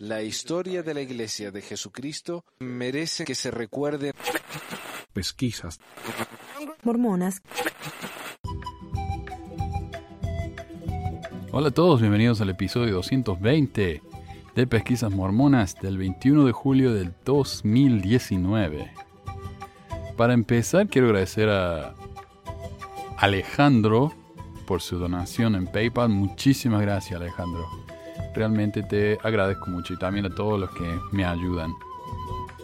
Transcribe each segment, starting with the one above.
La historia de la Iglesia de Jesucristo merece que se recuerde. Pesquisas. Mormonas. Hola a todos, bienvenidos al episodio 220 de Pesquisas Mormonas del 21 de julio del 2019. Para empezar, quiero agradecer a Alejandro por su donación en PayPal. Muchísimas gracias, Alejandro. Realmente te agradezco mucho y también a todos los que me ayudan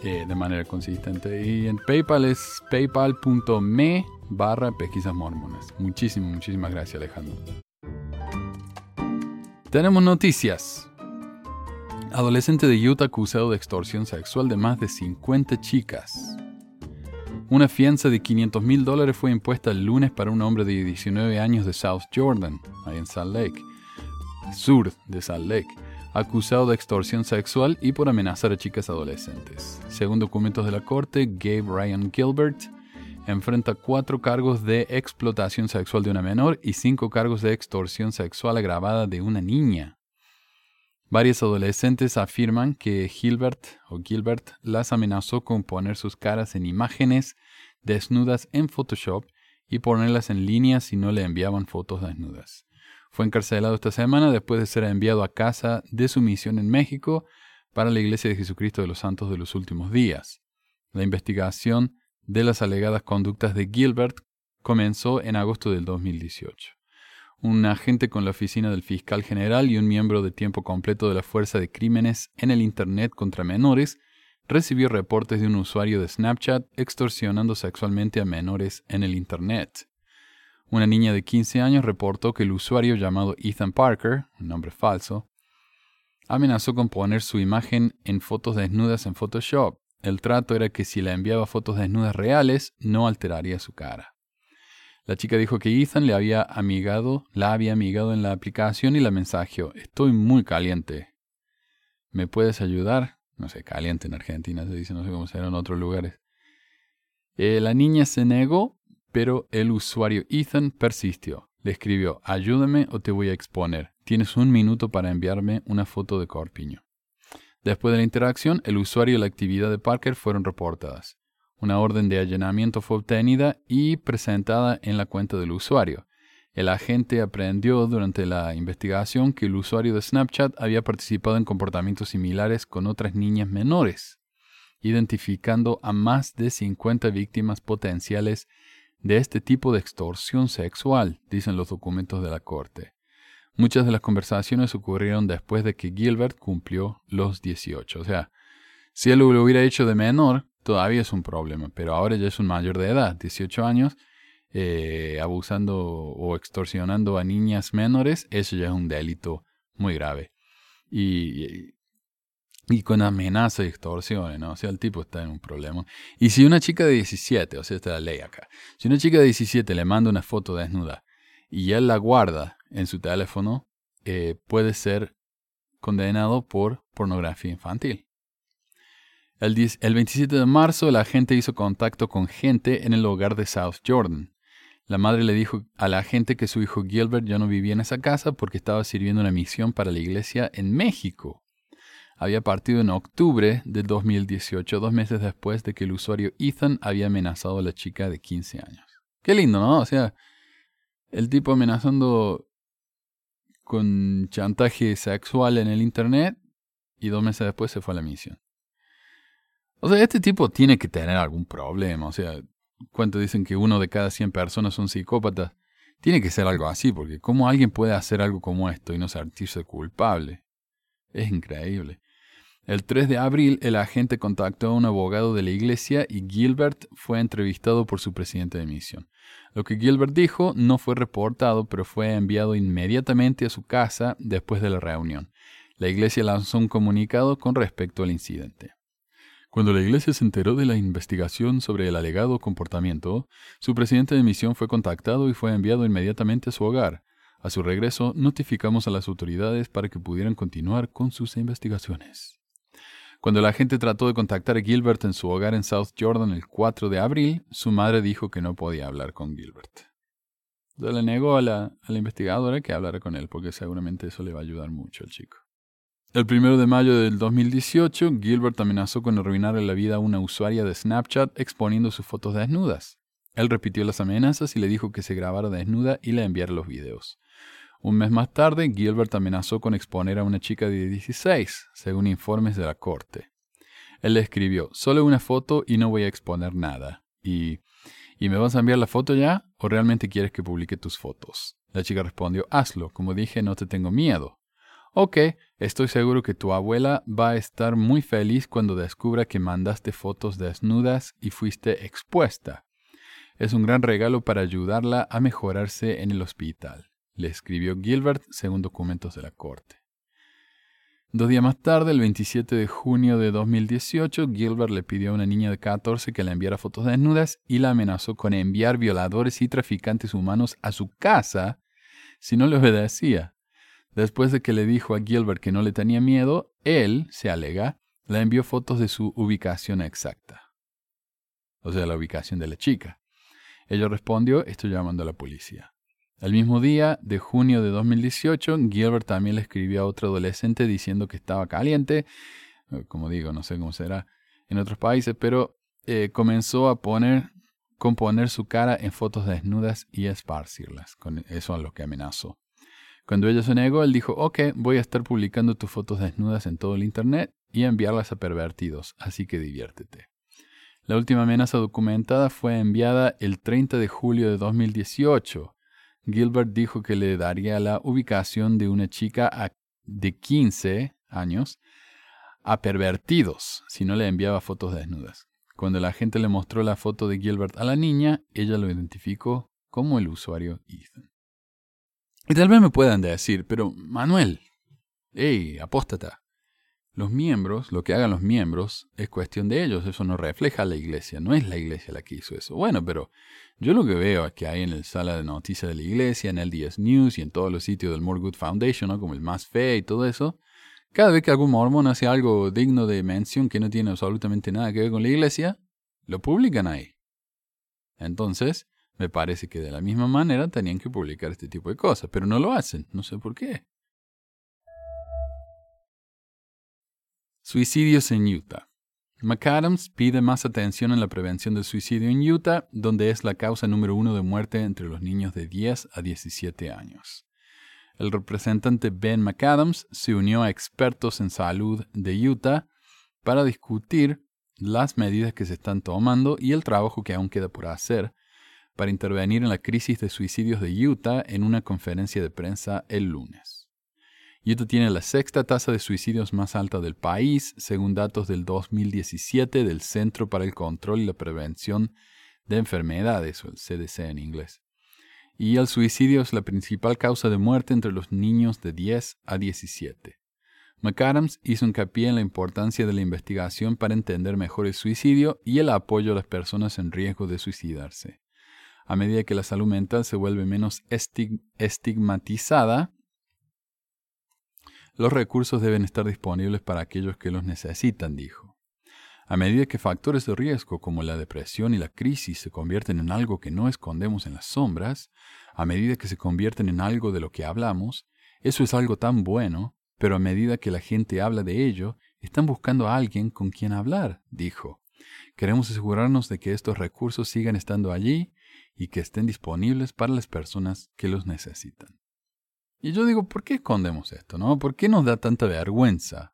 eh, de manera consistente. Y en PayPal es paypal.me barra pesquisas mormonas. Muchísimas, muchísimas gracias, Alejandro. Tenemos noticias. Adolescente de Utah acusado de extorsión sexual de más de 50 chicas. Una fianza de 500 mil dólares fue impuesta el lunes para un hombre de 19 años de South Jordan, ahí en Salt Lake, sur de Salt Lake, acusado de extorsión sexual y por amenazar a chicas adolescentes. Según documentos de la corte, Gabe Ryan Gilbert enfrenta cuatro cargos de explotación sexual de una menor y cinco cargos de extorsión sexual agravada de una niña. Varios adolescentes afirman que Gilbert o Gilbert las amenazó con poner sus caras en imágenes desnudas en Photoshop y ponerlas en línea si no le enviaban fotos desnudas. Fue encarcelado esta semana después de ser enviado a casa de su misión en México para la Iglesia de Jesucristo de los Santos de los Últimos Días. La investigación de las alegadas conductas de Gilbert comenzó en agosto del 2018 un agente con la oficina del fiscal general y un miembro de tiempo completo de la Fuerza de Crímenes en el Internet contra menores, recibió reportes de un usuario de Snapchat extorsionando sexualmente a menores en el Internet. Una niña de 15 años reportó que el usuario llamado Ethan Parker, un nombre falso, amenazó con poner su imagen en fotos desnudas en Photoshop. El trato era que si le enviaba fotos desnudas reales, no alteraría su cara. La chica dijo que Ethan le había amigado, la había amigado en la aplicación y la mensajeó, estoy muy caliente. ¿Me puedes ayudar? No sé, caliente en Argentina se dice, no sé cómo será en otros lugares. Eh, la niña se negó, pero el usuario Ethan persistió. Le escribió, ayúdame o te voy a exponer. Tienes un minuto para enviarme una foto de corpiño. Después de la interacción, el usuario y la actividad de Parker fueron reportadas. Una orden de allanamiento fue obtenida y presentada en la cuenta del usuario. El agente aprendió durante la investigación que el usuario de Snapchat había participado en comportamientos similares con otras niñas menores, identificando a más de 50 víctimas potenciales de este tipo de extorsión sexual, dicen los documentos de la corte. Muchas de las conversaciones ocurrieron después de que Gilbert cumplió los 18. O sea, si él lo hubiera hecho de menor, todavía es un problema, pero ahora ya es un mayor de edad, 18 años, eh, abusando o extorsionando a niñas menores, eso ya es un delito muy grave. Y, y, con amenaza y extorsión, ¿no? O sea, el tipo está en un problema. Y si una chica de 17, o sea, está la ley acá, si una chica de 17 le manda una foto desnuda y él la guarda en su teléfono, eh, puede ser condenado por pornografía infantil. El, 27 de marzo, la agente hizo contacto con gente en el hogar de South Jordan. La madre le dijo a la gente que su hijo Gilbert ya no vivía en esa casa porque estaba sirviendo una misión para la iglesia en México. Había partido en octubre de 2018, dos meses después de que el usuario Ethan había amenazado a la chica de 15 años. Qué lindo, ¿no? O sea, el tipo amenazando con chantaje sexual en el Internet y dos meses después se fue a la misión. O sea, este tipo tiene que tener algún problema. O sea, ¿cuánto dicen que uno de cada 100 personas son psicópatas? Tiene que ser algo así, porque ¿cómo alguien puede hacer algo como esto y no sentirse culpable? Es increíble. El 3 de abril, el agente contactó a un abogado de la iglesia y Gilbert fue entrevistado por su presidente de misión. Lo que Gilbert dijo no fue reportado, pero fue enviado inmediatamente a su casa después de la reunión. La iglesia lanzó un comunicado con respecto al incidente. Cuando la iglesia se enteró de la investigación sobre el alegado comportamiento, su presidente de misión fue contactado y fue enviado inmediatamente a su hogar. A su regreso, notificamos a las autoridades para que pudieran continuar con sus investigaciones. Cuando la gente trató de contactar a Gilbert en su hogar en South Jordan el 4 de abril, su madre dijo que no podía hablar con Gilbert. le negó a la, a la investigadora que hablara con él, porque seguramente eso le va a ayudar mucho al chico. El primero de mayo del 2018, Gilbert amenazó con arruinarle la vida a una usuaria de Snapchat exponiendo sus fotos desnudas. Él repitió las amenazas y le dijo que se grabara desnuda y le enviara los videos. Un mes más tarde, Gilbert amenazó con exponer a una chica de 16, según informes de la corte. Él le escribió, solo una foto y no voy a exponer nada. Y, ¿y me vas a enviar la foto ya o realmente quieres que publique tus fotos? La chica respondió, hazlo, como dije, no te tengo miedo. Ok, estoy seguro que tu abuela va a estar muy feliz cuando descubra que mandaste fotos desnudas y fuiste expuesta. Es un gran regalo para ayudarla a mejorarse en el hospital, le escribió Gilbert según documentos de la corte. Dos días más tarde, el 27 de junio de 2018, Gilbert le pidió a una niña de 14 que le enviara fotos desnudas y la amenazó con enviar violadores y traficantes humanos a su casa si no le obedecía. Después de que le dijo a Gilbert que no le tenía miedo, él, se alega, le envió fotos de su ubicación exacta. O sea, la ubicación de la chica. Ella respondió, estoy llamando a la policía. El mismo día de junio de 2018, Gilbert también le escribió a otro adolescente diciendo que estaba caliente. Eh, como digo, no sé cómo será en otros países, pero eh, comenzó a poner, componer su cara en fotos desnudas y esparcirlas. Con eso a lo que amenazó. Cuando ella se negó, él dijo, ok, voy a estar publicando tus fotos desnudas en todo el Internet y enviarlas a pervertidos, así que diviértete. La última amenaza documentada fue enviada el 30 de julio de 2018. Gilbert dijo que le daría la ubicación de una chica de 15 años a pervertidos si no le enviaba fotos desnudas. Cuando la gente le mostró la foto de Gilbert a la niña, ella lo identificó como el usuario Ethan. Y tal vez me puedan decir, pero Manuel, hey, apóstata. Los miembros, lo que hagan los miembros, es cuestión de ellos, eso no refleja a la iglesia, no es la iglesia la que hizo eso. Bueno, pero yo lo que veo es que hay en el sala de noticias de la iglesia, en el DS News y en todos los sitios del More Good Foundation, ¿no? como el Más Fe y todo eso, cada vez que algún mormón hace algo digno de mención que no tiene absolutamente nada que ver con la iglesia, lo publican ahí. Entonces, me parece que de la misma manera tenían que publicar este tipo de cosas, pero no lo hacen, no sé por qué. Suicidios en Utah. McAdams pide más atención en la prevención del suicidio en Utah, donde es la causa número uno de muerte entre los niños de 10 a 17 años. El representante Ben McAdams se unió a expertos en salud de Utah para discutir las medidas que se están tomando y el trabajo que aún queda por hacer para intervenir en la crisis de suicidios de Utah en una conferencia de prensa el lunes. Utah tiene la sexta tasa de suicidios más alta del país, según datos del 2017 del Centro para el Control y la Prevención de Enfermedades, o el CDC en inglés. Y el suicidio es la principal causa de muerte entre los niños de 10 a 17. McAdams hizo hincapié en la importancia de la investigación para entender mejor el suicidio y el apoyo a las personas en riesgo de suicidarse a medida que la salud mental se vuelve menos estigmatizada, los recursos deben estar disponibles para aquellos que los necesitan, dijo. A medida que factores de riesgo como la depresión y la crisis se convierten en algo que no escondemos en las sombras, a medida que se convierten en algo de lo que hablamos, eso es algo tan bueno, pero a medida que la gente habla de ello, están buscando a alguien con quien hablar, dijo. Queremos asegurarnos de que estos recursos sigan estando allí y que estén disponibles para las personas que los necesitan. Y yo digo, ¿por qué escondemos esto? No? ¿Por qué nos da tanta vergüenza?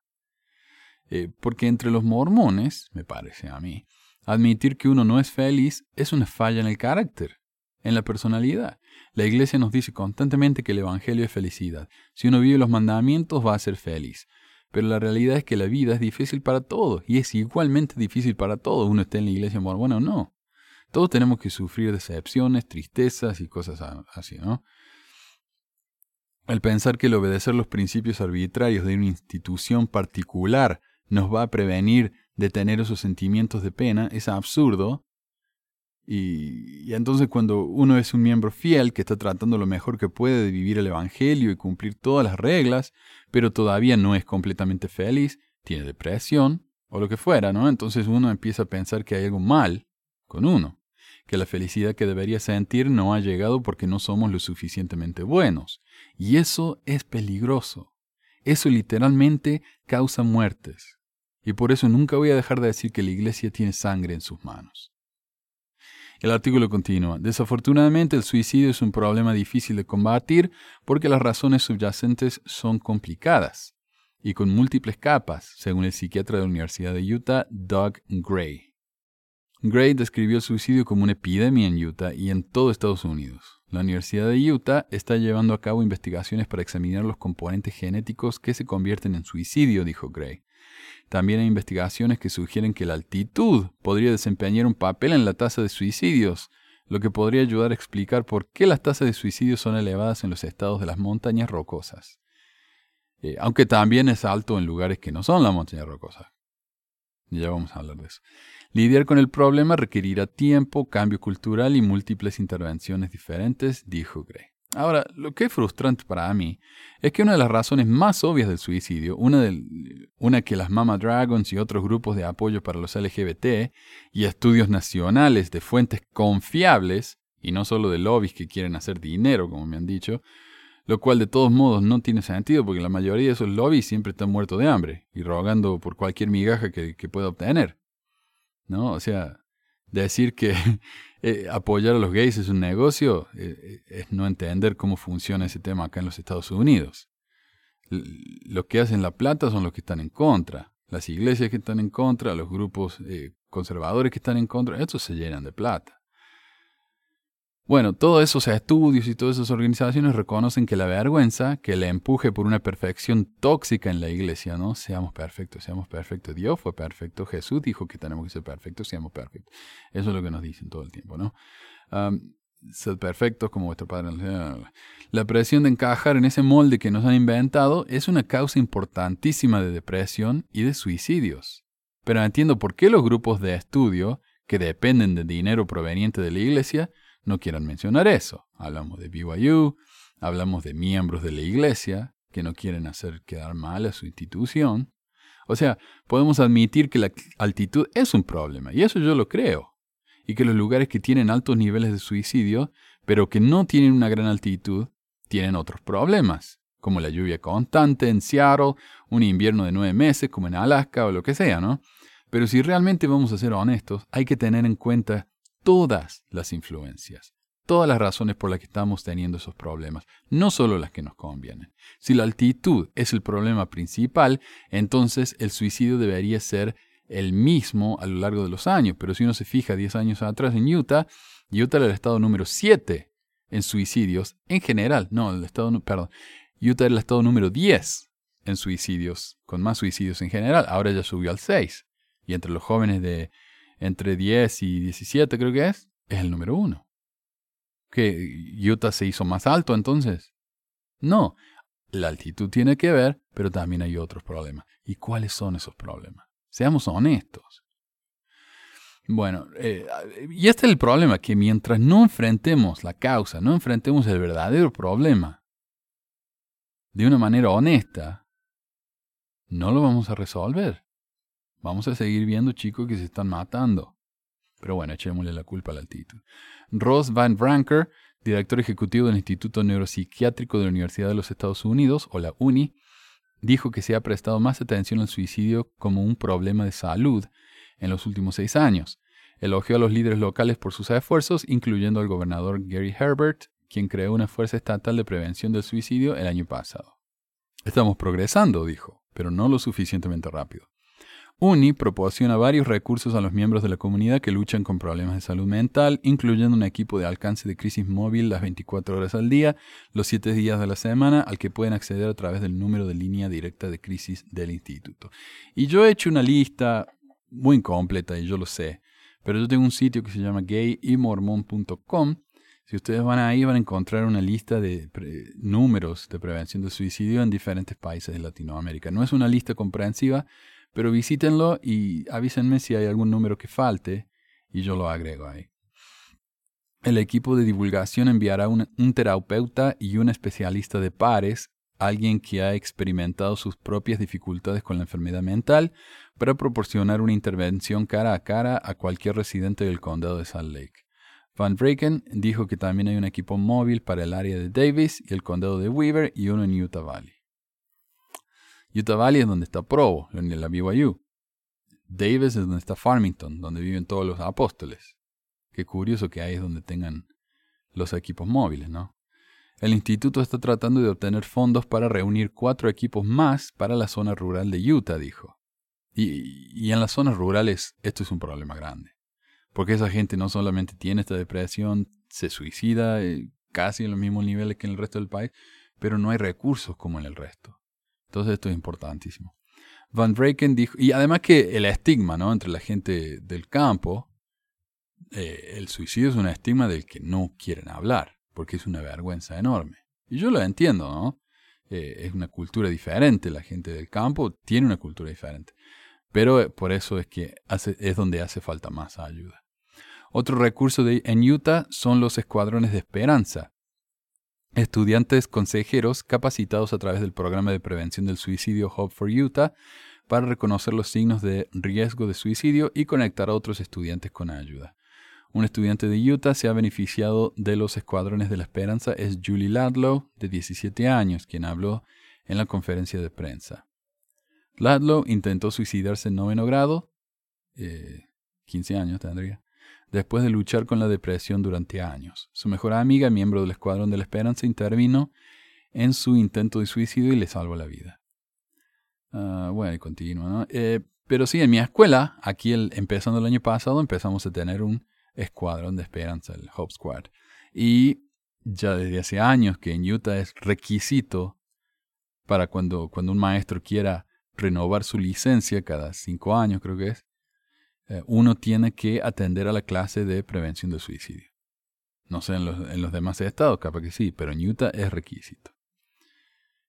Eh, porque entre los mormones, me parece a mí, admitir que uno no es feliz es una falla en el carácter, en la personalidad. La iglesia nos dice constantemente que el Evangelio es felicidad. Si uno vive los mandamientos va a ser feliz. Pero la realidad es que la vida es difícil para todos y es igualmente difícil para todos, uno esté en la iglesia mormona o no. Todos tenemos que sufrir decepciones, tristezas y cosas así, ¿no? El pensar que el obedecer los principios arbitrarios de una institución particular nos va a prevenir de tener esos sentimientos de pena es absurdo. Y, y, entonces cuando uno es un miembro fiel que está tratando lo mejor que puede de vivir el Evangelio y cumplir todas las reglas, pero todavía no es completamente feliz, tiene depresión o lo que fuera, ¿no? Entonces uno empieza a pensar que hay algo mal con uno que la felicidad que debería sentir no ha llegado porque no somos lo suficientemente buenos. Y eso es peligroso. Eso literalmente causa muertes. Y por eso nunca voy a dejar de decir que la iglesia tiene sangre en sus manos. El artículo continúa. Desafortunadamente el suicidio es un problema difícil de combatir porque las razones subyacentes son complicadas y con múltiples capas, según el psiquiatra de la Universidad de Utah, Doug Gray. Gray describió el suicidio como una epidemia en Utah y en todo Estados Unidos. La Universidad de Utah está llevando a cabo investigaciones para examinar los componentes genéticos que se convierten en suicidio, dijo Gray. También hay investigaciones que sugieren que la altitud podría desempeñar un papel en la tasa de suicidios, lo que podría ayudar a explicar por qué las tasas de suicidios son elevadas en los estados de las montañas rocosas. Eh, aunque también es alto en lugares que no son las montañas rocosas. Ya vamos a hablar de eso. Lidiar con el problema requerirá tiempo, cambio cultural y múltiples intervenciones diferentes, dijo Gray. Ahora, lo que es frustrante para mí es que una de las razones más obvias del suicidio, una, que las Mama Dragons y otros grupos de apoyo para los LGBT y estudios nacionales de fuentes confiables, y no solo de lobbies que quieren hacer dinero, como me han dicho, lo cual de todos modos no tiene sentido porque la mayoría de esos lobbies siempre están muertos de hambre y rogando por cualquier migaja que pueda obtener. ¿No? O sea, decir que eh, apoyar a los gays es un negocio eh, eh, es no entender cómo funciona ese tema acá en los Estados Unidos. Los que hacen la plata son los que están en contra. Las iglesias que están en contra, los grupos conservadores que están en contra, estos se llenan de plata. Bueno, todos esos estudios y todas esas organizaciones reconocen que la vergüenza, que le empuje por una perfección tóxica en la iglesia, ¿no? Seamos perfectos, seamos perfectos. Dios fue perfecto, Jesús dijo que tenemos que ser perfectos, seamos perfectos. Eso es lo que nos dicen todo el tiempo, ¿no? ser perfectos como vuestro Padre. La presión de encajar en ese molde que nos han inventado es una causa importantísima de depresión y de suicidios. Pero entiendo por qué los grupos de estudio, que dependen de dinero proveniente de la iglesia, no quieran mencionar eso. Hablamos de BYU, hablamos de miembros de la iglesia que no quieren hacer quedar mal a su institución. O sea, podemos admitir que la altitud es un problema, y eso yo lo creo. Y que los lugares que tienen altos niveles de suicidio, pero que no tienen una gran altitud, tienen otros problemas, como la lluvia constante en Seattle, un invierno de nueve meses como en Alaska o lo que sea, ¿no? Pero si realmente vamos a ser honestos, hay que tener en cuenta todas las influencias, todas las razones por las que estamos teniendo esos problemas, no solo las que nos convienen. Si la altitud es el problema principal, entonces el suicidio debería ser el mismo a lo largo de los años, pero si uno se fija 10 años atrás en Utah, Utah era el estado número 7 en suicidios en general, no, el estado, perdón, Utah era el estado número 10 en suicidios, con más suicidios en general, ahora ya subió al 6. Y entre los jóvenes de entre 10 y 17 creo que es, es el número uno. ¿Que Utah se hizo más alto entonces? No, la altitud tiene que ver, pero también hay otros problemas. ¿Y cuáles son esos problemas? Seamos honestos. Bueno, eh, y este es el problema, que mientras no enfrentemos la causa, no enfrentemos el verdadero problema de una manera honesta, no lo vamos a resolver. Vamos a seguir viendo chicos que se están matando. Pero bueno, echémosle la culpa al altitud. Ross Van Branker, director ejecutivo del Instituto Neuropsiquiátrico de la Universidad de los Estados Unidos, o la UNI, dijo que se ha prestado más atención al suicidio como un problema de salud en los últimos seis años. Elogió a los líderes locales por sus esfuerzos, incluyendo al gobernador Gary Herbert, quien creó una fuerza estatal de prevención del suicidio el año pasado. Estamos progresando, dijo, pero no lo suficientemente rápido. UNI proporciona varios recursos a los miembros de la comunidad que luchan con problemas de salud mental, incluyendo un equipo de alcance de crisis móvil las 24 horas al día, los 7 días de la semana, al que pueden acceder a través del número de línea directa de crisis del instituto. Y yo he hecho una lista muy incompleta, y yo lo sé, pero yo tengo un sitio que se llama gayymormon.com. Si ustedes van ahí van a encontrar una lista de números de prevención del suicidio en diferentes países de Latinoamérica. No es una lista comprensiva, pero visítenlo y avísenme si hay algún número que falte y yo lo agrego ahí. El equipo de divulgación enviará un, terapeuta y un especialista de pares, alguien que ha experimentado sus propias dificultades con la enfermedad mental, para proporcionar una intervención cara a cara a cualquier residente del condado de Salt Lake. Van Breken dijo que también hay un equipo móvil para el área de Davis y el condado de Weaver y uno en Utah Valley. Utah Valley es donde está Provo, la BYU. Davis es donde está Farmington, donde viven todos los apóstoles. Qué curioso que ahí es donde tengan los equipos móviles, ¿no? El instituto está tratando de obtener fondos para reunir cuatro equipos más para la zona rural de Utah, dijo. Y, en las zonas rurales esto es un problema grande. Porque esa gente no solamente tiene esta depresión, se suicida eh, casi en los mismos niveles que en el resto del país, pero no hay recursos como en el resto. Entonces esto es importantísimo. Van Breken dijo, y además que el estigma ¿no? entre la gente del campo, eh, el suicidio es un estigma del que no quieren hablar, porque es una vergüenza enorme. Y yo lo entiendo, ¿no? Eh, es una cultura diferente, la gente del campo tiene una cultura diferente. Pero eh, por eso es que es donde hace falta más ayuda. Otro recurso en Utah son los escuadrones de esperanza. Estudiantes consejeros capacitados a través del programa de prevención del suicidio Hope for Utah para reconocer los signos de riesgo de suicidio y conectar a otros estudiantes con ayuda. Un estudiante de Utah se ha beneficiado de los escuadrones de la esperanza es Julie Ladlow, de 17 años, quien habló en la conferencia de prensa. Ladlow intentó suicidarse en noveno grado, 15 eh, años tendría, después de luchar con la depresión durante años. Su mejor amiga, miembro del Escuadrón de la Esperanza, intervino en su intento de suicidio y le salvó la vida. Uh, bueno, y continúa, ¿no? Eh, pero sí, en mi escuela, aquí el, empezando el año pasado, empezamos a tener un escuadrón de esperanza, el Hope Squad. Y ya desde hace años que en Utah es requisito para cuando, cuando un maestro quiera renovar su licencia cada cinco años, creo que es, eh, uno tiene que atender a la clase de prevención de suicidio. No sé en los, demás estados, capaz que sí, pero en Utah es requisito.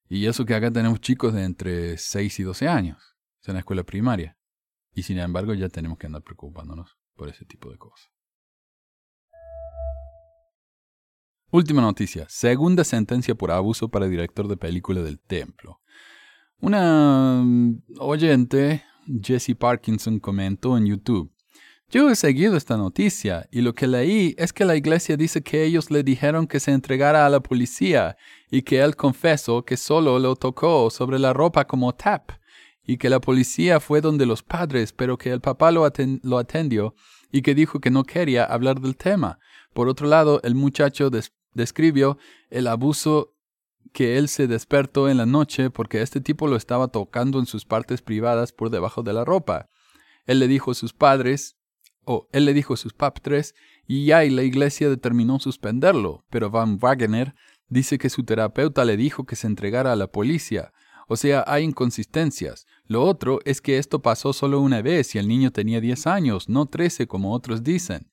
Y eso que acá tenemos chicos de entre 6 y 12 años, en la escuela primaria. Y sin embargo ya tenemos que andar preocupándonos por ese tipo de cosas. Última noticia. Segunda sentencia por abuso para director de película del templo. Una mm, oyente, Jessie Parkinson, comentó en YouTube. Yo he seguido esta noticia y lo que leí es que la iglesia dice que ellos le dijeron que se entregara a la policía y que él confesó que solo lo tocó sobre la ropa como tap y que la policía fue donde los padres pero que el papá lo atendió y que dijo que no quería hablar del tema. Por otro lado, el muchacho describió el abuso que él se despertó en la noche porque este tipo lo estaba tocando en sus partes privadas por debajo de la ropa. Él le dijo a sus padres, o él le dijo a sus padres, y ya y la iglesia determinó suspenderlo, pero Van Wagener dice que su terapeuta le dijo que se entregara a la policía. O sea, hay inconsistencias. Lo otro es que esto pasó solo una vez y el niño tenía 10 años, no 13 como otros dicen.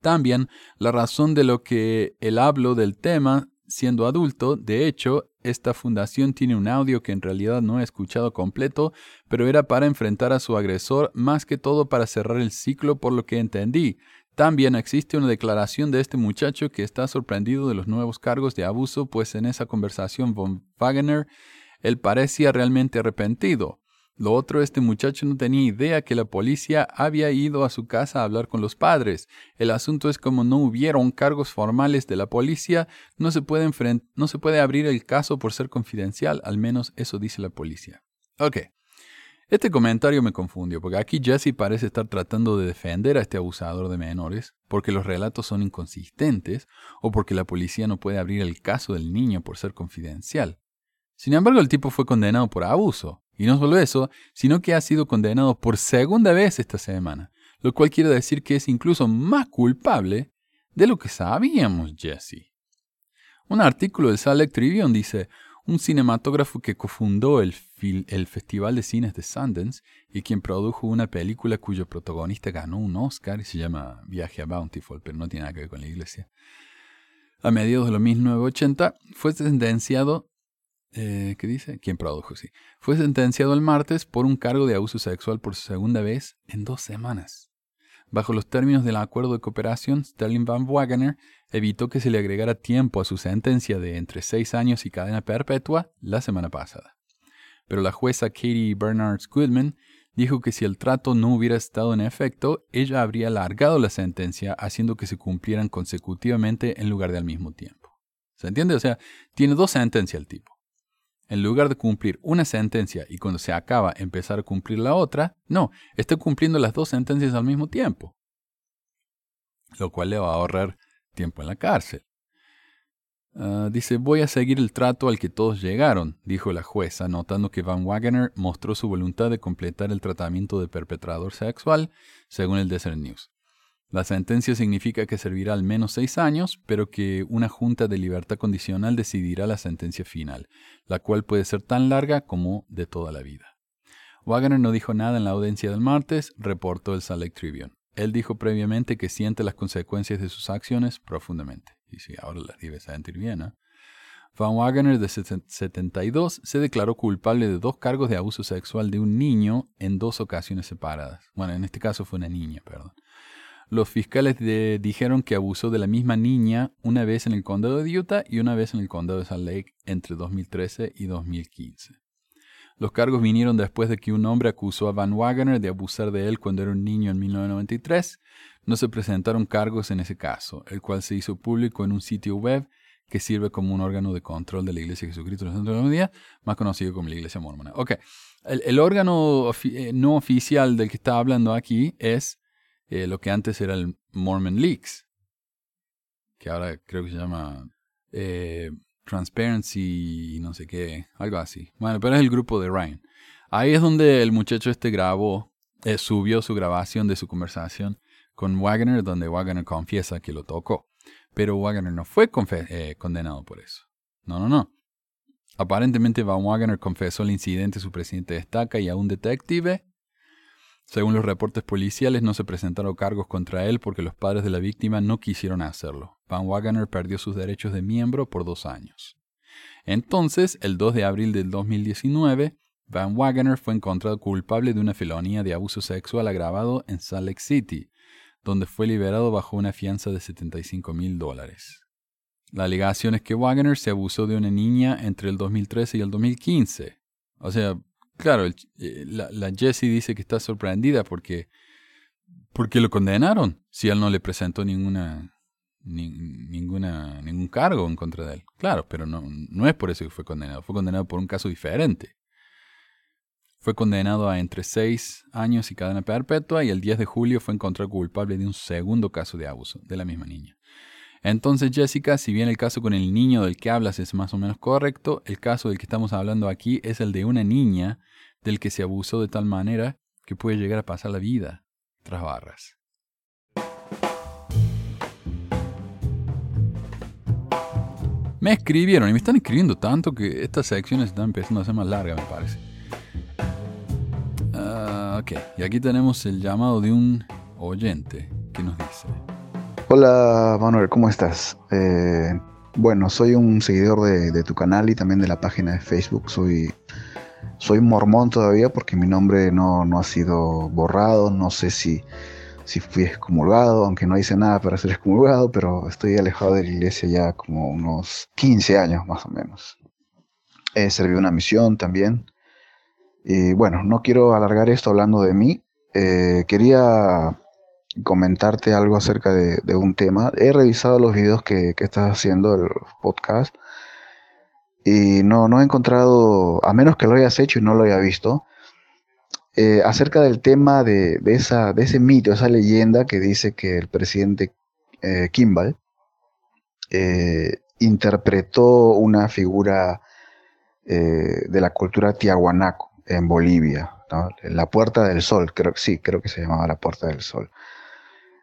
También la razón de lo que él habló del tema siendo adulto, de hecho, esta fundación tiene un audio que en realidad no he escuchado completo, pero era para enfrentar a su agresor más que todo para cerrar el ciclo por lo que entendí. También existe una declaración de este muchacho que está sorprendido de los nuevos cargos de abuso, pues en esa conversación von Wagner él parecía realmente arrepentido. Lo otro, este muchacho no tenía idea que la policía había ido a su casa a hablar con los padres. El asunto es como no hubieron cargos formales de la policía, no se puede, no se puede abrir el caso por ser confidencial, al menos eso dice la policía. Ok. Este comentario me confundió, porque aquí Jesse parece estar tratando de defender a este abusador de menores, porque los relatos son inconsistentes, o porque la policía no puede abrir el caso del niño por ser confidencial. Sin embargo, el tipo fue condenado por abuso. Y no solo eso, sino que ha sido condenado por segunda vez esta semana, lo cual quiere decir que es incluso más culpable de lo que sabíamos, Jesse. Un artículo del Salt Lake Tribune dice, un cinematógrafo que cofundó el, el Festival de Cines de Sundance y quien produjo una película cuyo protagonista ganó un Oscar y se llama Viaje a Bountiful, pero no tiene nada que ver con la iglesia. A mediados de los 1980 fue sentenciado eh, ¿qué dice? ¿Quién produjo? Sí. Fue sentenciado el martes por un cargo de abuso sexual por segunda vez en dos semanas. Bajo los términos del acuerdo de cooperación, Sterling Van Wagener evitó que se le agregara tiempo a su sentencia de entre seis años y cadena perpetua la semana pasada. Pero la jueza Katie Bernard Goodman dijo que si el trato no hubiera estado en efecto, ella habría alargado la sentencia haciendo que se cumplieran consecutivamente en lugar de al mismo tiempo. ¿Se entiende? O sea, tiene dos sentencias el tipo. En lugar de cumplir una sentencia y cuando se acaba empezar a cumplir la otra, no, está cumpliendo las dos sentencias al mismo tiempo. Lo cual le va a ahorrar tiempo en la cárcel. Ah, dice, voy a seguir el trato al que todos llegaron, dijo la jueza, notando que Van Wagener mostró su voluntad de completar el tratamiento de perpetrador sexual, según el Desert News. La sentencia significa que servirá al menos seis años, pero que una junta de libertad condicional decidirá la sentencia final, la cual puede ser tan larga como de toda la vida. Wagner no dijo nada en la audiencia del martes, reportó el Salt Lake Tribune. Él dijo previamente que siente las consecuencias de sus acciones profundamente. Y si ahora las debe sentir bien, ¿eh? Van Wagner, de 72, se declaró culpable de dos cargos de abuso sexual de un niño en dos ocasiones separadas. Bueno, en este caso fue una niña, perdón. Los fiscales dijeron que abusó de la misma niña una vez en el condado de Utah y una vez en el condado de Salt Lake entre 2013 y 2015. Los cargos vinieron después de que un hombre acusó a Van Wagner de abusar de él cuando era un niño en 1993. No se presentaron cargos en ese caso, el cual se hizo público en un sitio web que sirve como un órgano de control de la Iglesia de Jesucristo de la Unidad, más conocido como la Iglesia Mormona. Ok, el, órgano eh, no oficial del que está hablando aquí es eh, lo que antes era el Mormon Leaks, que ahora creo que se llama eh, Transparency y no sé qué, algo así. Bueno, pero es el grupo de Ryan. Ahí es donde el muchacho este grabó, eh, subió su grabación de su conversación con Wagner, donde Wagner confiesa que lo tocó. Pero Wagner no fue condenado por eso. No, no, no. Aparentemente Van Wagner confesó el incidente su presidente destaca y a un detective según los reportes policiales, no se presentaron cargos contra él porque los padres de la víctima no quisieron hacerlo. Van Wagner perdió sus derechos de miembro por dos años. Entonces, el 2 de abril del 2019, Van Wagner fue encontrado culpable de una felonía de abuso sexual agravado en Salt Lake City, donde fue liberado bajo una fianza de 75 mil dólares. La alegación es que Wagner se abusó de una niña entre el 2013 y el 2015. O sea, Claro, eh, la, Jessie dice que está sorprendida porque, porque lo condenaron si él no le presentó ninguna, ninguna, ningún cargo en contra de él. Claro, pero no, no es por eso que fue condenado, fue condenado por un caso diferente. Fue condenado a entre seis años y cadena perpetua y el 10 de julio fue encontrado culpable de un segundo caso de abuso de la misma niña. Entonces, Jessica, si bien el caso con el niño del que hablas es más o menos correcto, el caso del que estamos hablando aquí es el de una niña del que se abusó de tal manera que puede llegar a pasar la vida tras barras. Me escribieron y me están escribiendo tanto que estas secciones están empezando a ser más largas, me parece. Ah, ok, y aquí tenemos el llamado de un oyente que nos dice. Hola Manuel, ¿cómo estás? Eh, bueno, soy un seguidor de, tu canal y también de la página de Facebook. Soy, soy mormón todavía porque mi nombre no, ha sido borrado. No sé si, si fui excomulgado, aunque no hice nada para ser excomulgado, pero estoy alejado de la iglesia ya como unos 15 años más o menos. He servido una misión también. Y bueno, no quiero alargar esto hablando de mí. Eh, quería comentarte algo acerca de, un tema. He revisado los videos que, estás haciendo, el podcast, y no, no he encontrado, a menos que lo hayas hecho y no lo haya visto, eh, acerca del tema de, esa, de ese mito, esa leyenda que dice que el presidente eh, Kimball eh, interpretó una figura de la cultura tiahuanaco en Bolivia, la Puerta del Sol, creo que sí, creo que se llamaba la Puerta del Sol.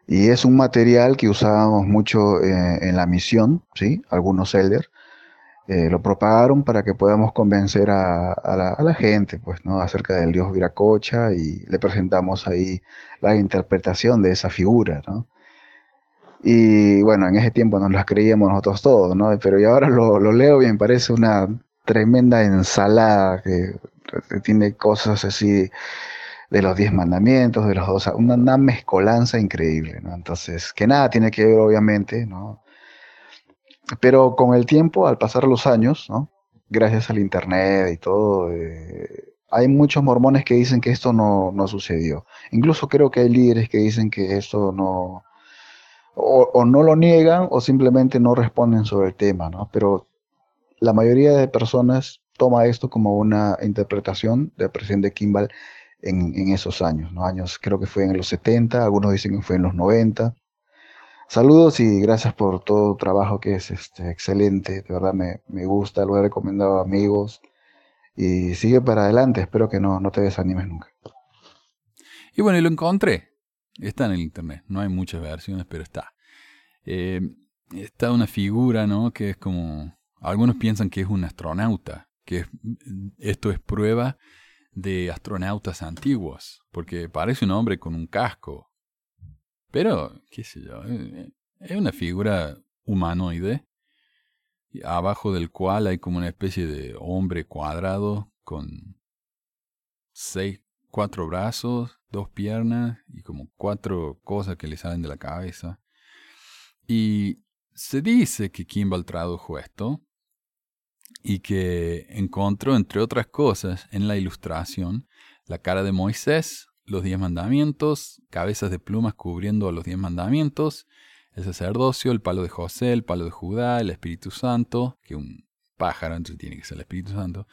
Y es un material que usábamos mucho eh, en la misión, ¿sí? Algunos elders eh, lo propagaron para que podamos convencer a, la, gente, pues, ¿no? Acerca del dios Viracocha y le presentamos ahí la interpretación de esa figura, ¿no? Y bueno, en ese tiempo nos las creíamos nosotros todos, ¿no? Pero y ahora lo, lo leo y me parece una tremenda ensalada que tiene cosas así de los diez mandamientos, de los dos, una, mezcolanza increíble, ¿no? Entonces, que nada tiene que ver, obviamente, ¿no? Pero con el tiempo, al pasar los años, ¿no? Gracias al internet y todo, eh, hay muchos mormones que dicen que esto no, no, sucedió. Incluso creo que hay líderes que dicen que esto no, o, o, no lo niegan o simplemente no responden sobre el tema, ¿no? Pero la mayoría de personas toma esto como una interpretación del presidente Kimball en, esos años, ¿no? Años, creo que fue en los 70, algunos dicen que fue en los 90. Saludos y gracias por todo tu trabajo que es este, excelente, de verdad me, me gusta, lo he recomendado a amigos y sigue para adelante, espero que no, no te desanimes nunca. Y bueno, y lo encontré. Está en el internet. No hay muchas versiones, pero está. Eh, está una figura, ¿no? Que es como. Algunos piensan que es un astronauta. Que es, esto es prueba de astronautas antiguos. Porque parece un hombre con un casco. Pero, qué sé yo. Eh, es una figura humanoide. Abajo del cual hay como una especie de hombre cuadrado con seis, cuatro brazos, dos piernas y como cuatro cosas que le salen de la cabeza. Y se dice que Kimball tradujo esto y que encontró, entre otras cosas, en la ilustración la cara de Moisés, los diez mandamientos, cabezas de plumas cubriendo a los diez mandamientos, el sacerdocio, el palo de José, el palo de Judá, el Espíritu Santo, que un pájaro, entonces tiene que ser el Espíritu Santo,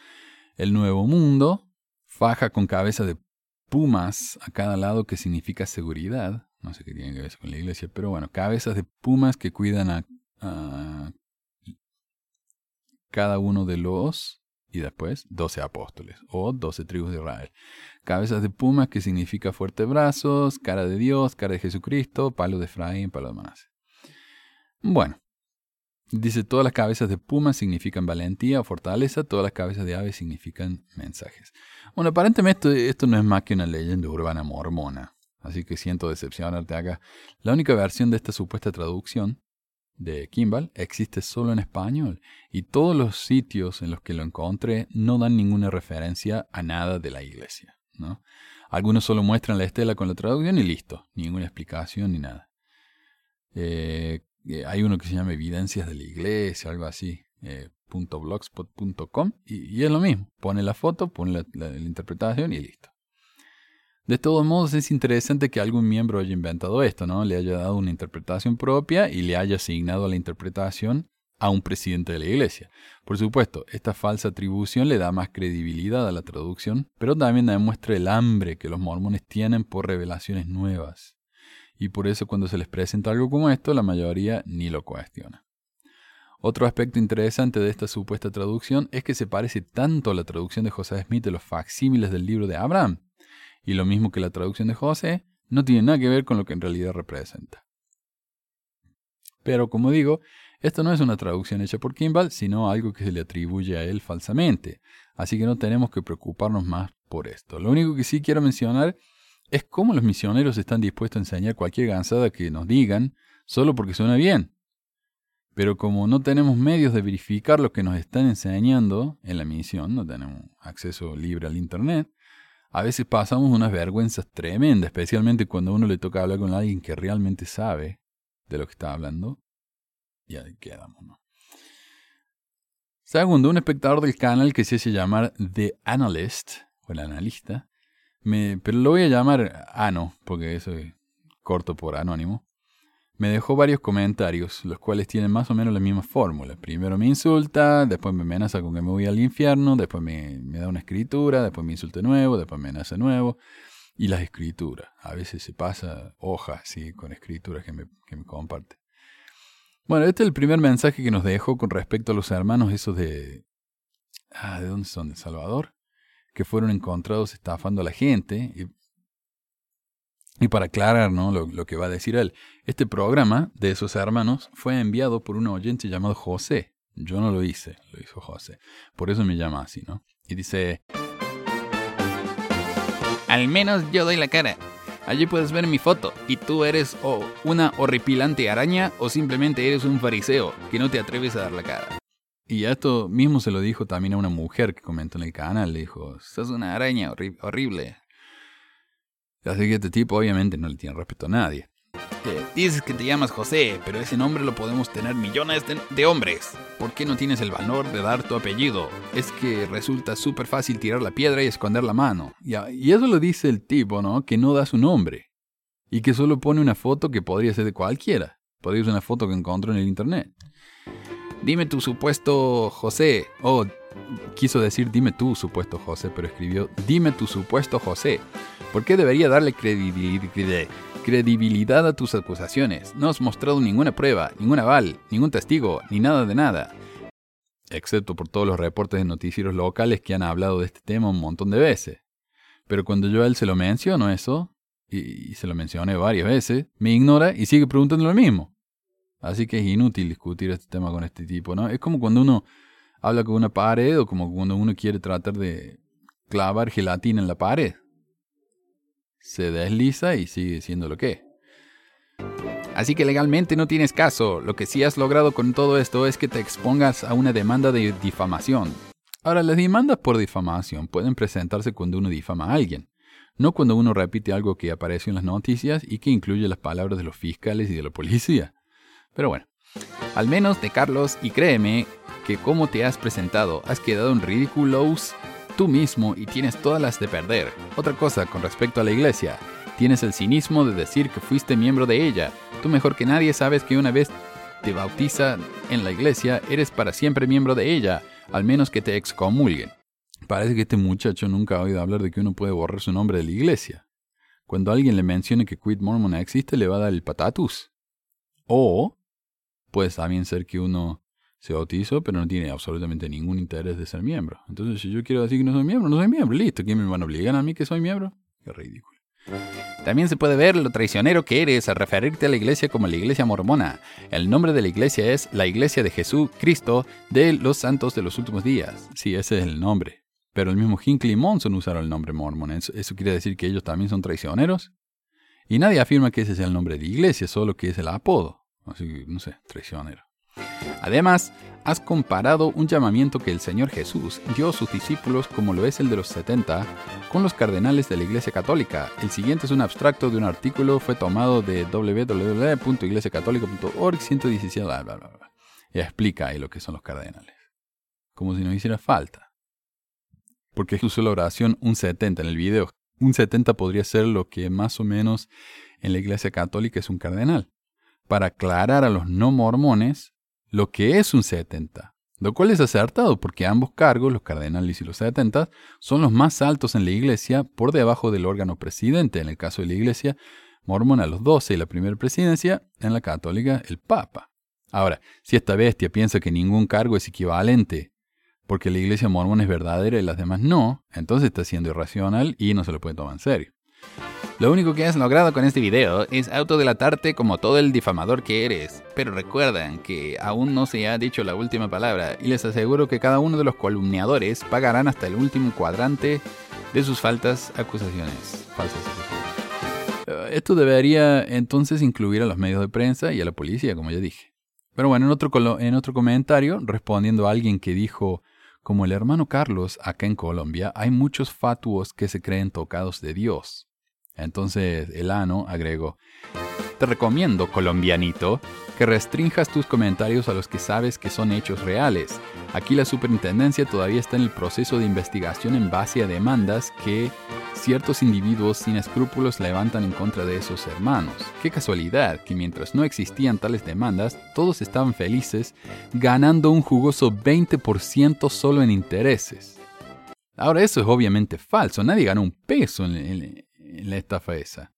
el nuevo mundo, faja con cabeza de pumas a cada lado que significa seguridad. No sé qué tiene que ver con la iglesia, pero bueno, cabezas de pumas que cuidan a, cada uno de los, y después, doce apóstoles o doce tribus de Israel. Cabezas de pumas que significa fuertes brazos, cara de Dios, cara de Jesucristo, palo de Efraín, palo de Manase. Bueno, Dice, todas las cabezas de puma significan valentía o fortaleza, todas las cabezas de ave significan mensajes. Bueno, aparentemente esto, no es más que una leyenda urbana mormona, así que siento decepcionarte acá. La única versión de esta supuesta traducción de Kimball existe solo en español y todos los sitios en los que lo encontré no dan ninguna referencia a nada de la iglesia. ¿no? Algunos solo muestran la estela con la traducción y listo, ninguna explicación ni nada. Eh, eh, hay uno que se llama Evidencias de la Iglesia, algo así, eh, .blogspot.com, y, es lo mismo, pone la foto, pone la, interpretación y listo. De todos modos, es interesante que algún miembro haya inventado esto, ¿no? Le haya dado una interpretación propia y le haya asignado la interpretación a un presidente de la iglesia. Por supuesto, esta falsa atribución le da más credibilidad a la traducción, pero también demuestra el hambre que los mormones tienen por revelaciones nuevas y por eso cuando se les presenta algo como esto, la mayoría ni lo cuestiona. Otro aspecto interesante de esta supuesta traducción es que se parece tanto a la traducción de José Smith de los facsímiles del libro de Abraham, y lo mismo que la traducción de José, no tiene nada que ver con lo que en realidad representa. Pero como digo, esto no es una traducción hecha por Kimball, sino algo que se le atribuye a él falsamente, así que no tenemos que preocuparnos más por esto. Lo único que sí quiero mencionar es como los misioneros están dispuestos a enseñar cualquier gansada que nos digan solo porque suena bien. Pero como no tenemos medios de verificar lo que nos están enseñando en la misión, no tenemos acceso libre al Internet, a veces pasamos unas vergüenzas tremendas, especialmente cuando a uno le toca hablar con alguien que realmente sabe de lo que está hablando. Y ahí quedamos, ¿no? Segundo, un espectador del canal que se hace llamar The Analyst, o el analista, pero lo voy a llamar Ano, porque eso es corto por anónimo. Me dejó varios comentarios, los cuales tienen más o menos la misma fórmula. Primero me insulta, después me amenaza con que me voy al infierno, después me, da una escritura, después me insulta nuevo, después me amenaza nuevo. Y las escrituras. A veces se pasa hojas, sí, con escrituras que me, que me comparte. Bueno, este es el primer mensaje que nos dejó con respecto a los hermanos esos de... Ah, ¿de dónde son? ¿De Salvador? que fueron encontrados estafando a la gente. Y, para aclarar ¿no? lo, que va a decir él, este programa de esos hermanos fue enviado por un oyente llamado José. Yo no lo hice, lo hizo José. Por eso me llama así, ¿no? Y dice... Al menos yo doy la cara. Allí puedes ver mi foto y tú eres o una horripilante araña o simplemente eres un fariseo que no te atreves a dar la cara. Y esto mismo se lo dijo también a una mujer que comentó en el canal. Le dijo, sos una araña horrible. Así que este tipo obviamente no le tiene respeto a nadie. dices que te llamas José, pero ese nombre lo podemos tener millones de, hombres. ¿Por qué no tienes el valor de dar tu apellido? Es que resulta súper fácil tirar la piedra y esconder la mano. Y, y eso lo dice el tipo, ¿no? Que no da su nombre. Y que solo pone una foto que podría ser de cualquiera. Podría ser una foto que encontró en el internet. Dime tu supuesto José. Oh, quiso decir dime tú supuesto José, pero escribió dime tu supuesto José. ¿Por qué debería darle credibilidad a tus acusaciones? No has mostrado ninguna prueba, ningún aval, ningún testigo, ni nada de nada. Excepto por todos los reportes de noticieros locales que han hablado de este tema un montón de veces. Pero cuando yo a él se lo menciono eso, y se lo mencioné varias veces, me ignora y sigue preguntando lo mismo. Así que es inútil discutir este tema con este tipo, ¿no? Es como cuando uno habla con una pared o como cuando uno quiere tratar de clavar gelatina en la pared. Se desliza y sigue siendo lo que. Así que legalmente no tienes caso. Lo que sí has logrado con todo esto es que te expongas a una demanda de difamación. Ahora, las demandas por difamación pueden presentarse cuando uno difama a alguien, no cuando uno repite algo que apareció en las noticias y que incluye las palabras de los fiscales y de la policía. Pero bueno, al menos de Carlos, y créeme que como te has presentado, has quedado en ridículos tú mismo y tienes todas las de perder. Otra cosa con respecto a la iglesia, tienes el cinismo de decir que fuiste miembro de ella. Tú mejor que nadie sabes que una vez te bautiza en la iglesia, eres para siempre miembro de ella, al menos que te excomulguen. Parece que este muchacho nunca ha oído hablar de que uno puede borrar su nombre de la iglesia. Cuando alguien le mencione que Quid Mormon existe, le va a dar el patatus. O puede también ser que uno se bautizó, pero no tiene absolutamente ningún interés de ser miembro. Entonces, si yo quiero decir que no soy miembro, no soy miembro, listo. ¿Quién me van a obligar a mí que soy miembro? Qué ridículo. También se puede ver lo traicionero que eres al referirte a la iglesia como la iglesia mormona. El nombre de la iglesia es la iglesia de Jesús Cristo de los santos de los últimos días. Sí, ese es el nombre. Pero el mismo Hinckley y Monson usaron el nombre mormón. ¿Eso, ¿Eso quiere decir que ellos también son traicioneros? Y nadie afirma que ese sea el nombre de iglesia, solo que es el apodo. Así que, no sé, traicionero. Además, has comparado un llamamiento que el Señor Jesús dio a sus discípulos como lo es el de los 70 con los cardenales de la Iglesia Católica. El siguiente es un abstracto de un artículo, fue tomado de www.iglesiacatólica.org 117, bla, bla, bla. Y explica ahí lo que son los cardenales. Como si no hiciera falta. Porque es usó la oración un 70 en el video. Un 70 podría ser lo que más o menos en la Iglesia Católica es un cardenal para aclarar a los no mormones lo que es un 70, lo cual es acertado porque ambos cargos, los cardenales y los 70, son los más altos en la iglesia por debajo del órgano presidente, en el caso de la iglesia mormona los 12 y la primera presidencia, en la católica el papa. Ahora, si esta bestia piensa que ningún cargo es equivalente porque la iglesia mormona es verdadera y las demás no, entonces está siendo irracional y no se lo puede tomar en serio. Lo único que has logrado con este video es autodelatarte como todo el difamador que eres. Pero recuerden que aún no se ha dicho la última palabra y les aseguro que cada uno de los columniadores pagarán hasta el último cuadrante de sus faltas acusaciones. Falsas acusaciones. Eh, esto debería entonces incluir a los medios de prensa y a la policía, como ya dije. Pero bueno, en otro, en otro comentario, respondiendo a alguien que dijo, como el hermano Carlos acá en Colombia, hay muchos fatuos que se creen tocados de Dios. Entonces el ano agregó, te recomiendo, colombianito, que restrinjas tus comentarios a los que sabes que son hechos reales. Aquí la superintendencia todavía está en el proceso de investigación en base a demandas que ciertos individuos sin escrúpulos levantan en contra de esos hermanos. Qué casualidad que mientras no existían tales demandas, todos estaban felices ganando un jugoso 20% solo en intereses. Ahora eso es obviamente falso, nadie ganó un peso en, en la estafa esa.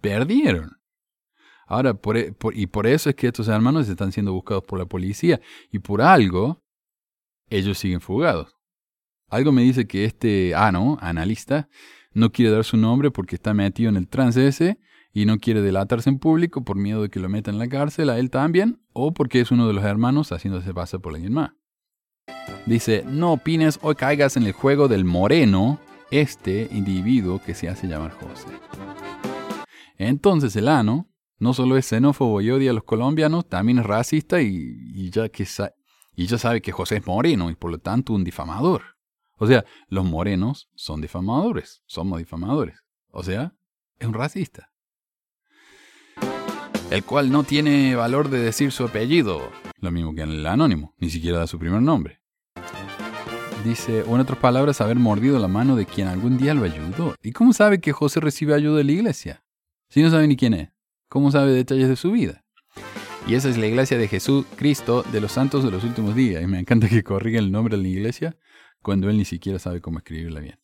Perdieron. Ahora, e, por, y por eso es que estos hermanos están siendo buscados por la policía y por algo ellos siguen fugados. Algo me dice que este ano, analista, no quiere dar su nombre porque está metido en el trance ese y no quiere delatarse en público por miedo de que lo metan en la cárcel a él también o porque es uno de los hermanos haciéndose pasar por alguien más. Dice, no opines o caigas en el juego del moreno este individuo que se hace llamar José. Entonces el ano no solo es xenófobo y odia a los colombianos, también es racista y, ya que y ya sabe que José es moreno y por lo tanto un difamador. O sea, los morenos son difamadores, somos difamadores. O sea, es un racista. El cual no tiene valor de decir su apellido, lo mismo que en el anónimo, ni siquiera da su primer nombre. Dice, o en otras palabras, haber mordido la mano de quien algún día lo ayudó. ¿Y cómo sabe que José recibe ayuda de la iglesia? Si no sabe ni quién es. ¿Cómo sabe detalles de su vida? Y esa es la iglesia de Jesús Cristo de los santos de los últimos días. Y me encanta que corriga el nombre de la iglesia cuando él ni siquiera sabe cómo escribirla bien.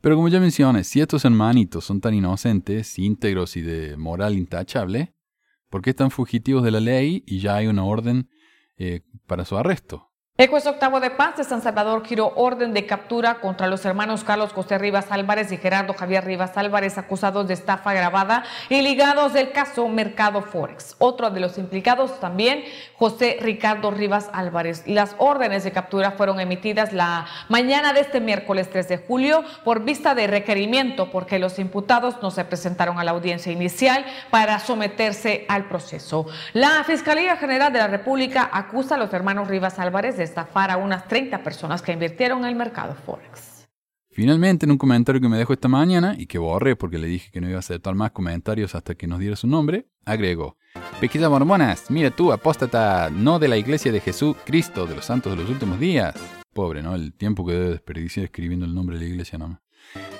Pero como ya mencioné, si estos hermanitos son tan inocentes, íntegros y de moral intachable, ¿por qué están fugitivos de la ley y ya hay una orden eh, para su arresto? El juez octavo de paz de San Salvador giró orden de captura contra los hermanos Carlos José Rivas Álvarez y Gerardo Javier Rivas Álvarez, acusados de estafa grabada y ligados del caso Mercado Forex. Otro de los implicados también, José Ricardo Rivas Álvarez. Las órdenes de captura fueron emitidas la mañana de este miércoles 3 de julio por vista de requerimiento, porque los imputados no se presentaron a la audiencia inicial para someterse al proceso. La Fiscalía General de la República acusa a los hermanos Rivas Álvarez de estafar a unas 30 personas que invirtieron en el mercado Forex. Finalmente, en un comentario que me dejó esta mañana y que borré porque le dije que no iba a aceptar más comentarios hasta que nos diera su nombre, agregó: Pequita mormonas, mira tú, apóstata, no de la iglesia de Jesús Cristo, de los santos de los últimos días. Pobre, ¿no? El tiempo que debe desperdiciar escribiendo el nombre de la iglesia nomás.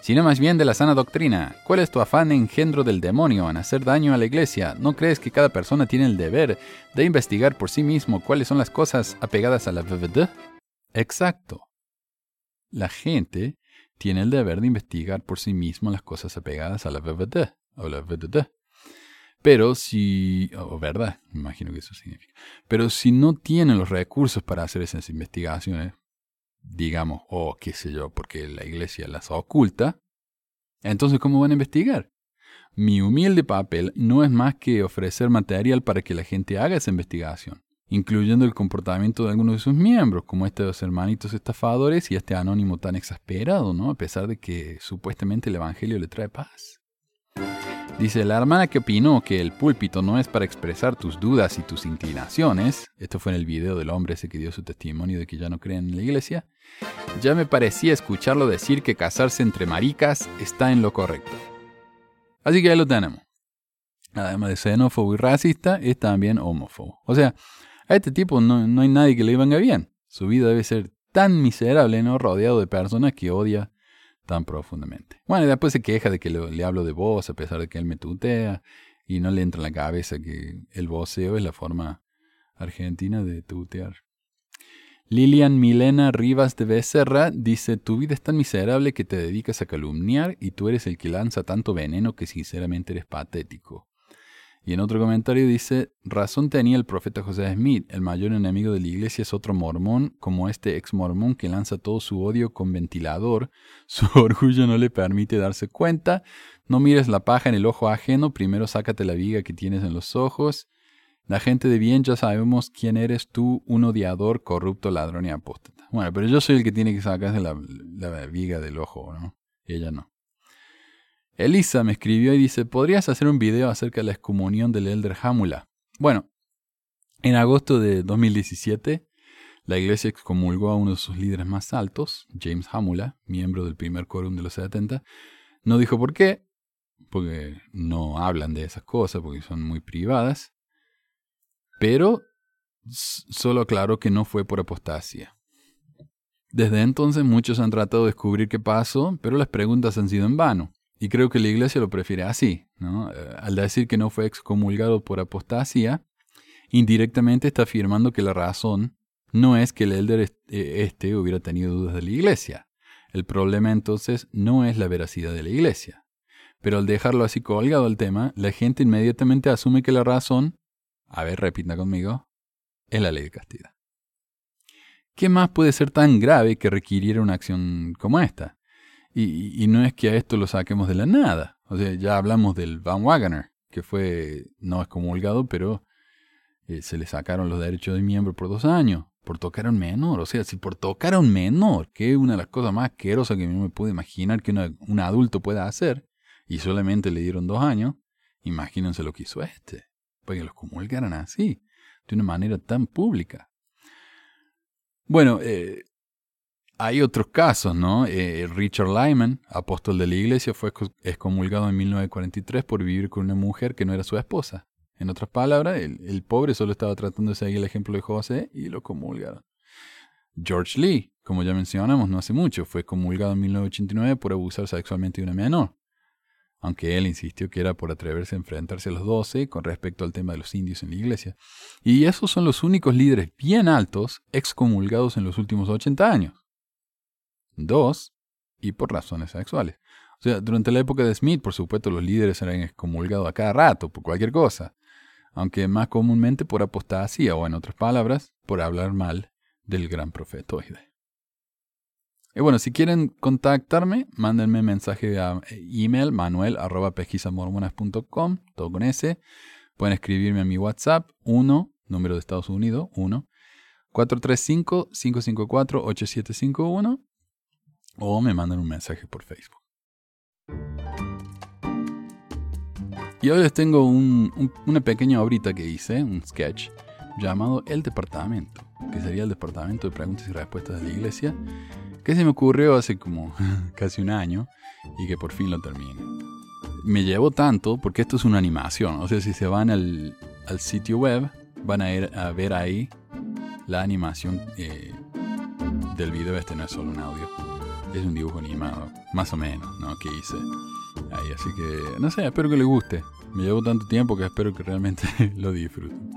Sino más bien de la sana doctrina. ¿Cuál es tu afán engendro del demonio en hacer daño a la iglesia? ¿No crees que cada persona tiene el deber de investigar por sí mismo cuáles son las cosas apegadas a la VVD? Exacto. La gente tiene el deber de investigar por sí mismo las cosas apegadas a la VVD o la. Pero si, o verdad, me imagino que eso significa. Pero si no tienen los recursos para hacer esas investigaciones, digamos, o qué sé yo, porque la iglesia las oculta, entonces ¿cómo van a investigar? Mi humilde papel no es más que ofrecer material para que la gente haga esa investigación, incluyendo el comportamiento de algunos de sus miembros, como estos hermanitos estafadores y este anónimo tan exasperado, ¿no? A pesar de que supuestamente el Evangelio le trae paz. Dice, la hermana que opinó que el púlpito no es para expresar tus dudas y tus inclinaciones, esto fue en el video del hombre ese que dio su testimonio de que ya no creen en la iglesia, ya me parecía escucharlo decir que casarse entre maricas está en lo correcto. Así que ahí lo tenemos. Además de xenófobo y racista, es también homófobo. O sea, a este tipo no, no hay nadie que le venga bien. Su vida debe ser tan miserable, ¿no? Rodeado de personas que odia tan profundamente. Bueno, y después se queja de que le, hablo de voz a pesar de que él me tutea y no le entra en la cabeza que el voceo es la forma argentina de tutear. Lilian Milena Rivas de Becerra dice, tu vida es tan miserable que te dedicas a calumniar y tú eres el que lanza tanto veneno que sinceramente eres patético. Y en otro comentario dice, razón tenía el profeta José Smith, el mayor enemigo de la iglesia es otro mormón, como este ex mormón que lanza todo su odio con ventilador, su orgullo no le permite darse cuenta, no mires la paja en el ojo ajeno, primero sácate la viga que tienes en los ojos. La gente de bien ya sabemos quién eres tú, un odiador, corrupto, ladrón y apóstata. Bueno, pero yo soy el que tiene que sacarse la, viga del ojo, ¿no? Ella no. Elisa me escribió y dice, ¿podrías hacer un video acerca de la excomunión del Elder Hamula? Bueno, en agosto de 2017, la iglesia excomulgó a uno de sus líderes más altos, James Hamula, miembro del primer quórum de los 70. No dijo por qué, porque no hablan de esas cosas, porque son muy privadas, pero solo aclaró que no fue por apostasía. Desde entonces muchos han tratado de descubrir qué pasó, pero las preguntas han sido en vano. Y creo que la iglesia lo prefiere así, ¿no? Eh, al decir que no fue excomulgado por apostasía, indirectamente está afirmando que la razón no es que el elder eh, este hubiera tenido dudas de la iglesia. El problema entonces no es la veracidad de la iglesia. Pero al dejarlo así colgado el tema, la gente inmediatamente asume que la razón, a ver, repita conmigo, es la ley de castidad. ¿Qué más puede ser tan grave que requiriera una acción como esta? Y, no es que a esto lo saquemos de la nada. O sea, ya hablamos del Van Wagoner, que fue no excomulgado, pero eh, se le sacaron los derechos de miembro por dos años, por tocar a un menor. O sea, si por tocar a un menor, que es una de las cosas más asquerosas que me puedo imaginar que un adulto pueda hacer, y solamente le dieron dos años, imagínense lo que hizo este, para que los comulgaran así, de una manera tan pública. Bueno, eh, hay otros casos, ¿no? Eh, Richard Lyman, apóstol de la iglesia, fue excomulgado en 1943 por vivir con una mujer que no era su esposa. En otras palabras, el, pobre solo estaba tratando de seguir el ejemplo de José y lo comulgaron. George Lee, como ya mencionamos no hace mucho, fue comulgado en 1989 por abusar sexualmente de una menor. aunque él insistió que era por atreverse a enfrentarse a los doce con respecto al tema de los indios en la iglesia. Y esos son los únicos líderes bien altos excomulgados en los últimos 80 años. Dos, y por razones sexuales. O sea, durante la época de Smith, por supuesto, los líderes eran excomulgados a cada rato, por cualquier cosa, aunque más comúnmente por apostasía o, en otras palabras, por hablar mal del gran profetoide. Y bueno, si quieren contactarme, mándenme mensaje a email manuel.pesquisamormonas.com, todo con S. Pueden escribirme a mi WhatsApp, 1, número de Estados Unidos, 1, 435-554-8751, o me mandan un mensaje por Facebook. Y hoy les tengo una pequeña obrita que hice, un sketch, llamado El Departamento, que sería el Departamento de Preguntas y Respuestas de la Iglesia, que se me ocurrió hace como casi un año y que por fin lo termine. Me llevó tanto porque esto es una animación, o sea, si se van al, sitio web, van a, ir a ver ahí la animación eh, del video, este no es solo un audio, es un dibujo animado, más o menos, ¿no? Que hice ahí, así que, no sé, espero que les guste. Me llevó tanto tiempo que espero que realmente lo disfruten.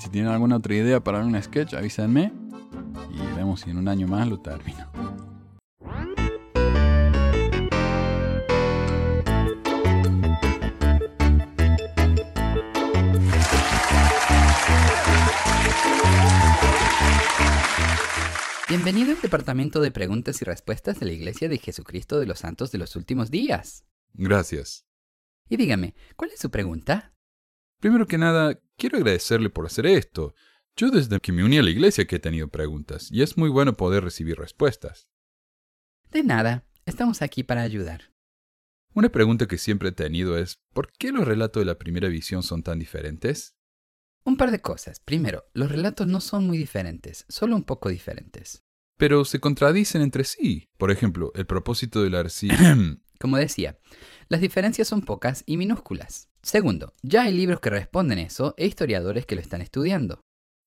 Si tienen alguna otra idea para un sketch, avísenme y vemos si en un año más lo termino. Bienvenido al Departamento de Preguntas y Respuestas de la Iglesia de Jesucristo de los Santos de los Últimos Días. Gracias. Y dígame, ¿cuál es su pregunta? Primero que nada, quiero agradecerle por hacer esto. Yo desde que me uní a la iglesia que he tenido preguntas, y es muy bueno poder recibir respuestas. De nada, estamos aquí para ayudar. Una pregunta que siempre he tenido es, ¿por qué los relatos de la primera visión son tan diferentes? Un par de cosas. Primero, los relatos no son muy diferentes, solo un poco diferentes. Pero se contradicen entre sí. Por ejemplo, el propósito del arcilla... Como decía, las diferencias son pocas y minúsculas. Segundo, ya hay libros que responden eso e historiadores que lo están estudiando.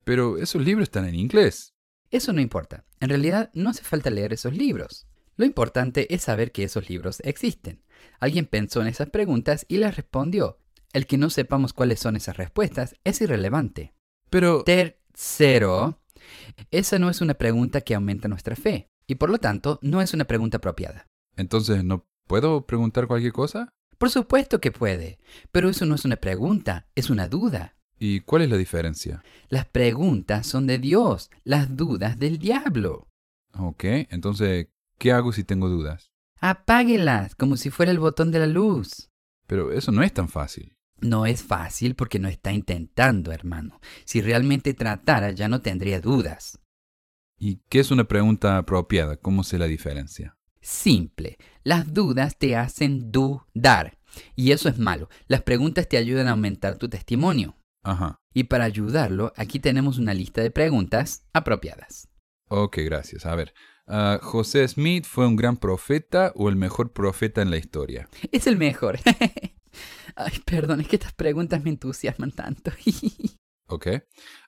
Pero esos libros están en inglés. Eso no importa. En realidad no hace falta leer esos libros. Lo importante es saber que esos libros existen. Alguien pensó en esas preguntas y las respondió. El que no sepamos cuáles son esas respuestas es irrelevante. Pero... Tercero, esa no es una pregunta que aumenta nuestra fe, y por lo tanto no es una pregunta apropiada. Entonces, ¿no puedo preguntar cualquier cosa? Por supuesto que puede, pero eso no es una pregunta, es una duda. ¿Y cuál es la diferencia? Las preguntas son de Dios, las dudas del diablo. Ok, entonces, ¿qué hago si tengo dudas? Apáguelas, como si fuera el botón de la luz. Pero eso no es tan fácil. No es fácil porque no está intentando, hermano. Si realmente tratara, ya no tendría dudas. ¿Y qué es una pregunta apropiada? ¿Cómo se la diferencia? Simple. Las dudas te hacen dudar. Y eso es malo. Las preguntas te ayudan a aumentar tu testimonio. Ajá. Y para ayudarlo, aquí tenemos una lista de preguntas apropiadas. Ok, gracias. A ver, ah, ¿José Smith fue un gran profeta o el mejor profeta en la historia? Es el mejor. Ay, perdón, es que estas preguntas me entusiasman tanto. ok.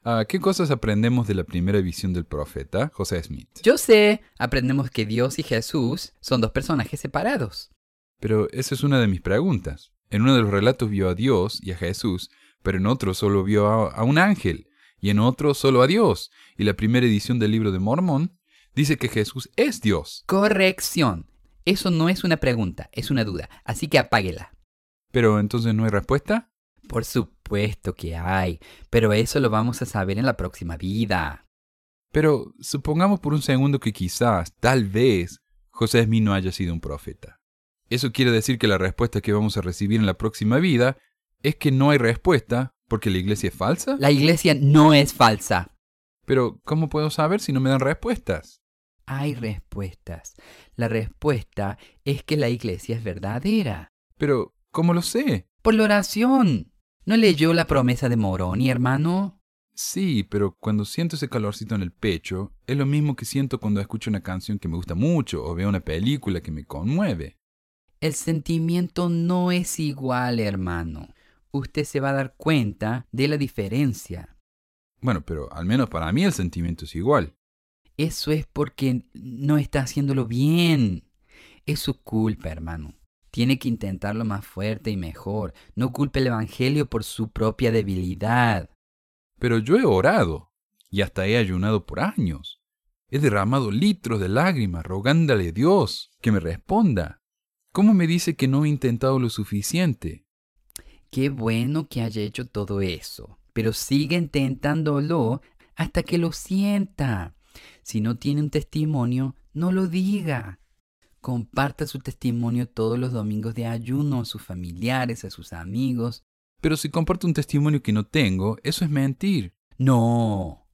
Ah, ¿Qué cosas aprendemos de la primera visión del profeta, José Smith? Yo sé, aprendemos que Dios y Jesús son dos personajes separados. Pero esa es una de mis preguntas. En uno de los relatos vio a Dios y a Jesús pero en otro solo vio a, un ángel, y en otro solo a Dios. Y la primera edición del libro de Mormón dice que Jesús es Dios. Corrección. Eso no es una pregunta, es una duda, así que apáguela. Pero entonces no hay respuesta? Por supuesto que hay, pero eso lo vamos a saber en la próxima vida. Pero supongamos por un segundo que quizás, tal vez, José Smith no haya sido un profeta. Eso quiere decir que la respuesta que vamos a recibir en la próxima vida es que no hay respuesta porque la iglesia es falsa. La iglesia no es falsa. Pero, ¿cómo puedo saber si no me dan respuestas? Hay respuestas. La respuesta es que la iglesia es verdadera. Pero, ¿cómo lo sé? Por la oración. ¿No leyó la promesa de Moroni, hermano? Sí, pero cuando siento ese calorcito en el pecho, es lo mismo que siento cuando escucho una canción que me gusta mucho o veo una película que me conmueve. El sentimiento no es igual, hermano usted se va a dar cuenta de la diferencia. Bueno, pero al menos para mí el sentimiento es igual. Eso es porque no está haciéndolo bien. Es su culpa, hermano. Tiene que intentarlo más fuerte y mejor. No culpe el Evangelio por su propia debilidad. Pero yo he orado y hasta he ayunado por años. He derramado litros de lágrimas rogándole a Dios que me responda. ¿Cómo me dice que no he intentado lo suficiente? Qué bueno que haya hecho todo eso, pero sigue intentándolo hasta que lo sienta. Si no tiene un testimonio, no lo diga. Comparta su testimonio todos los domingos de ayuno a sus familiares, a sus amigos. Pero si comparto un testimonio que no tengo, eso es mentir. No.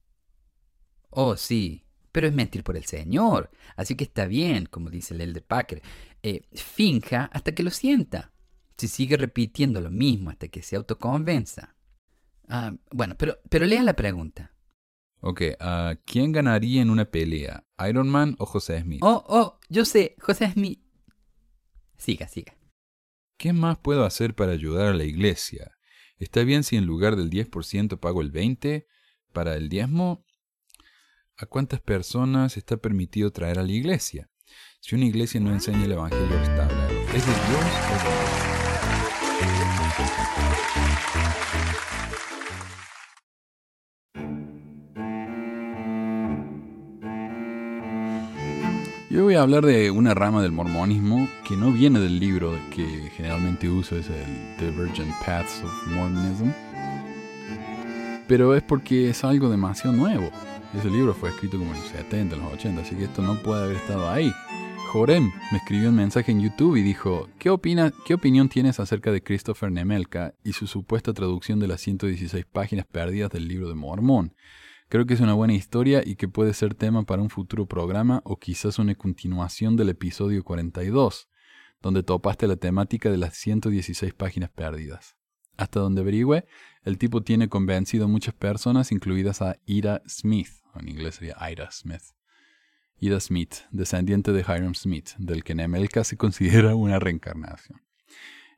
Oh, sí, pero es mentir por el Señor. Así que está bien, como dice el Elder Packer. Eh, finja hasta que lo sienta. Si sigue repitiendo lo mismo hasta que se autoconvenza. Ah, bueno, pero, pero lea la pregunta. Ok, uh, ¿quién ganaría en una pelea? ¿Iron Man o José Smith? Oh, oh, yo sé, José Smith. Siga, siga. ¿Qué más puedo hacer para ayudar a la iglesia? ¿Está bien si en lugar del 10% pago el 20% para el diezmo? ¿A cuántas personas está permitido traer a la iglesia? Si una iglesia no enseña el Evangelio restaurado, ¿es de Dios o de Yo voy a hablar de una rama del mormonismo que no viene del libro que generalmente uso, es el Divergent Paths of Mormonism. Pero es porque es algo demasiado nuevo. Ese libro fue escrito como en los 70, en los 80, así que esto no puede haber estado ahí. Jorem me escribió un mensaje en YouTube y dijo, ¿qué, opina, ¿qué opinión tienes acerca de Christopher Nemelka y su supuesta traducción de las 116 páginas perdidas del libro de Mormón? Creo que es una buena historia y que puede ser tema para un futuro programa o quizás una continuación del episodio 42, donde topaste la temática de las 116 páginas perdidas. Hasta donde averigüe, el tipo tiene convencido a muchas personas, incluidas a Ida Smith, en inglés sería Ida Smith. Ida Smith, descendiente de Hiram Smith, del que Nemelka se considera una reencarnación.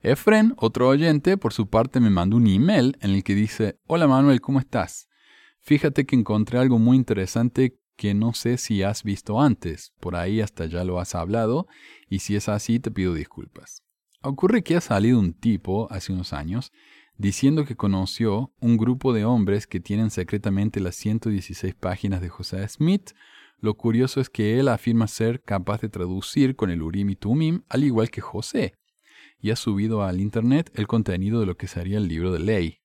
Efren, otro oyente, por su parte me mandó un email en el que dice, Hola Manuel, ¿cómo estás? Fíjate que encontré algo muy interesante que no sé si has visto antes, por ahí hasta ya lo has hablado, y si es así te pido disculpas. Ocurre que ha salido un tipo hace unos años diciendo que conoció un grupo de hombres que tienen secretamente las 116 páginas de José Smith. Lo curioso es que él afirma ser capaz de traducir con el Urim y Tumim, al igual que José, y ha subido al Internet el contenido de lo que sería el libro de ley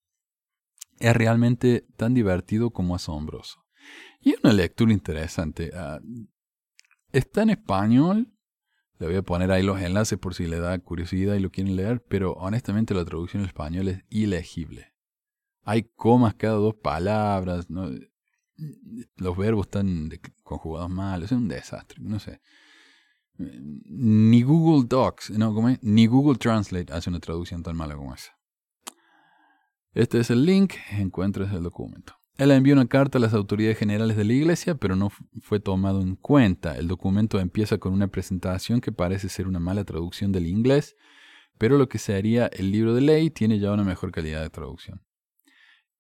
es realmente tan divertido como asombroso. Y es una lectura interesante. Ah, está en español. Le voy a poner ahí los enlaces por si le da curiosidad y lo quieren leer, pero honestamente la traducción en español es ilegible. Hay comas cada dos palabras, los verbos están conjugados mal, es un desastre, no sé. Ni Google Docs, no, ni Google Translate hace una traducción tan mala como esa. Este es el link, encuentres el documento. Él envió una carta a las autoridades generales de la iglesia, pero no fue tomado en cuenta. El documento empieza con una presentación que parece ser una mala traducción del inglés, pero lo que sería el libro de ley tiene ya una mejor calidad de traducción.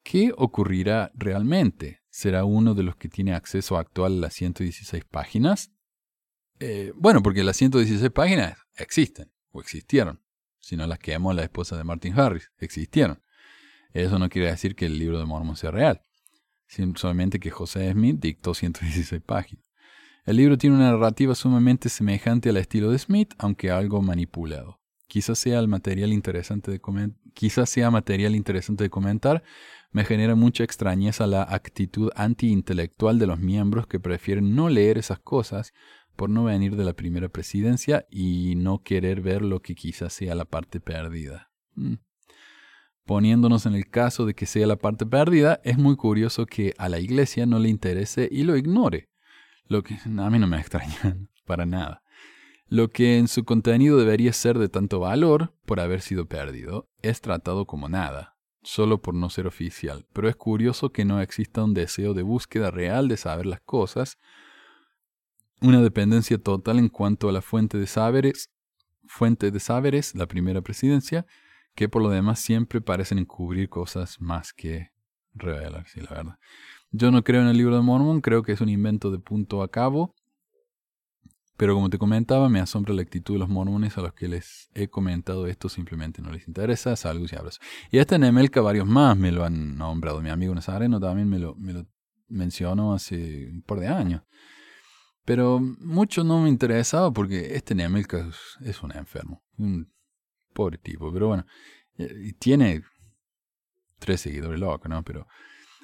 ¿Qué ocurrirá realmente? ¿Será uno de los que tiene acceso actual a las 116 páginas? Eh, bueno, porque las 116 páginas existen, o existieron. Si no las quemó la esposa de Martin Harris, existieron. Eso no quiere decir que el libro de Mormon sea real, solamente que José Smith dictó 116 páginas. El libro tiene una narrativa sumamente semejante al estilo de Smith, aunque algo manipulado. Quizás sea, el material interesante de sea material interesante de comentar, me genera mucha extrañeza la actitud anti-intelectual de los miembros que prefieren no leer esas cosas por no venir de la primera presidencia y no querer ver lo que quizás sea la parte perdida. Mm. Poniéndonos en el caso de que sea la parte perdida, es muy curioso que a la iglesia no le interese y lo ignore. Lo que a mí no me extraña para nada. Lo que en su contenido debería ser de tanto valor por haber sido perdido, es tratado como nada, solo por no ser oficial. Pero es curioso que no exista un deseo de búsqueda real de saber las cosas, una dependencia total en cuanto a la fuente de saberes, fuente de saberes, la primera presidencia, que por lo demás siempre parecen encubrir cosas más que revelar, sí, la verdad. Yo no creo en el libro de Mormon, creo que es un invento de punto a cabo. Pero como te comentaba, me asombra la actitud de los mormones a los que les he comentado esto, simplemente no les interesa, salgo y abrazo. Y este Nemelka, varios más me lo han nombrado. Mi amigo Nazareno también me lo, me lo mencionó hace un par de años. Pero mucho no me interesaba porque este Nemelka es, un enfermo, pobre tipo. Pero bueno, eh, tiene tres seguidores locos, ¿no? Pero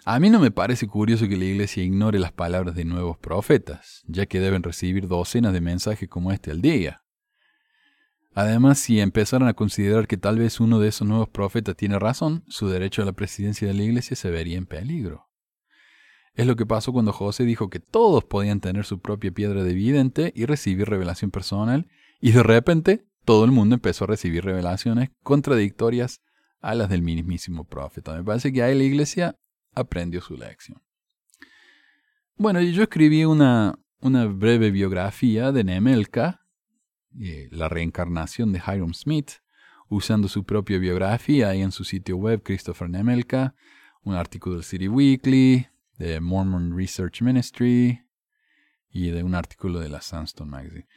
a mí no me parece curioso que la iglesia ignore las palabras de nuevos profetas, ya que deben recibir docenas de mensajes como este al día. Además, si empezaran a considerar que tal vez uno de esos nuevos profetas tiene razón, su derecho a la presidencia de la iglesia se vería en peligro. Es lo que pasó cuando José dijo que todos podían tener su propia piedra de vidente y recibir revelación personal, y de repente todo el mundo empezó a recibir revelaciones contradictorias a las del mismísimo profeta. Me parece que ahí la iglesia aprendió su lección. Bueno, yo escribí una, breve biografía de Nemelka, eh, la reencarnación de Hiram Smith, usando su propia biografía ahí en su sitio web, Christopher Nemelka, un artículo del City Weekly, de Mormon Research Ministry y de un artículo de la Sunstone Magazine.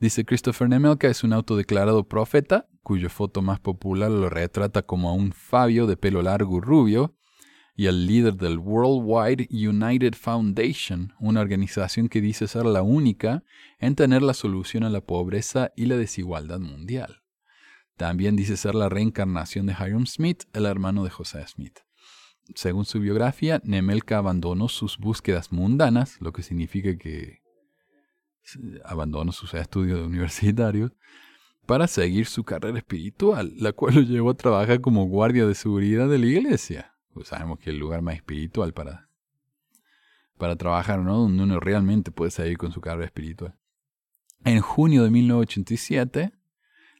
Dice Christopher Nemelka es un autodeclarado profeta, cuya foto más popular lo retrata como a un Fabio de pelo largo y rubio, y al líder del Worldwide United Foundation, una organización que dice ser la única en tener la solución a la pobreza y la desigualdad mundial. También dice ser la reencarnación de Hiram Smith, el hermano de José Smith. Según su biografía, Nemelka abandonó sus búsquedas mundanas, lo que significa que abandonó sus estudios universitarios, para seguir su carrera espiritual, la cual lo llevó a trabajar como guardia de seguridad de la iglesia. Pues sabemos que el lugar más espiritual para, para trabajar, ¿no? Donde uno realmente puede seguir con su carrera espiritual. En junio de 1987,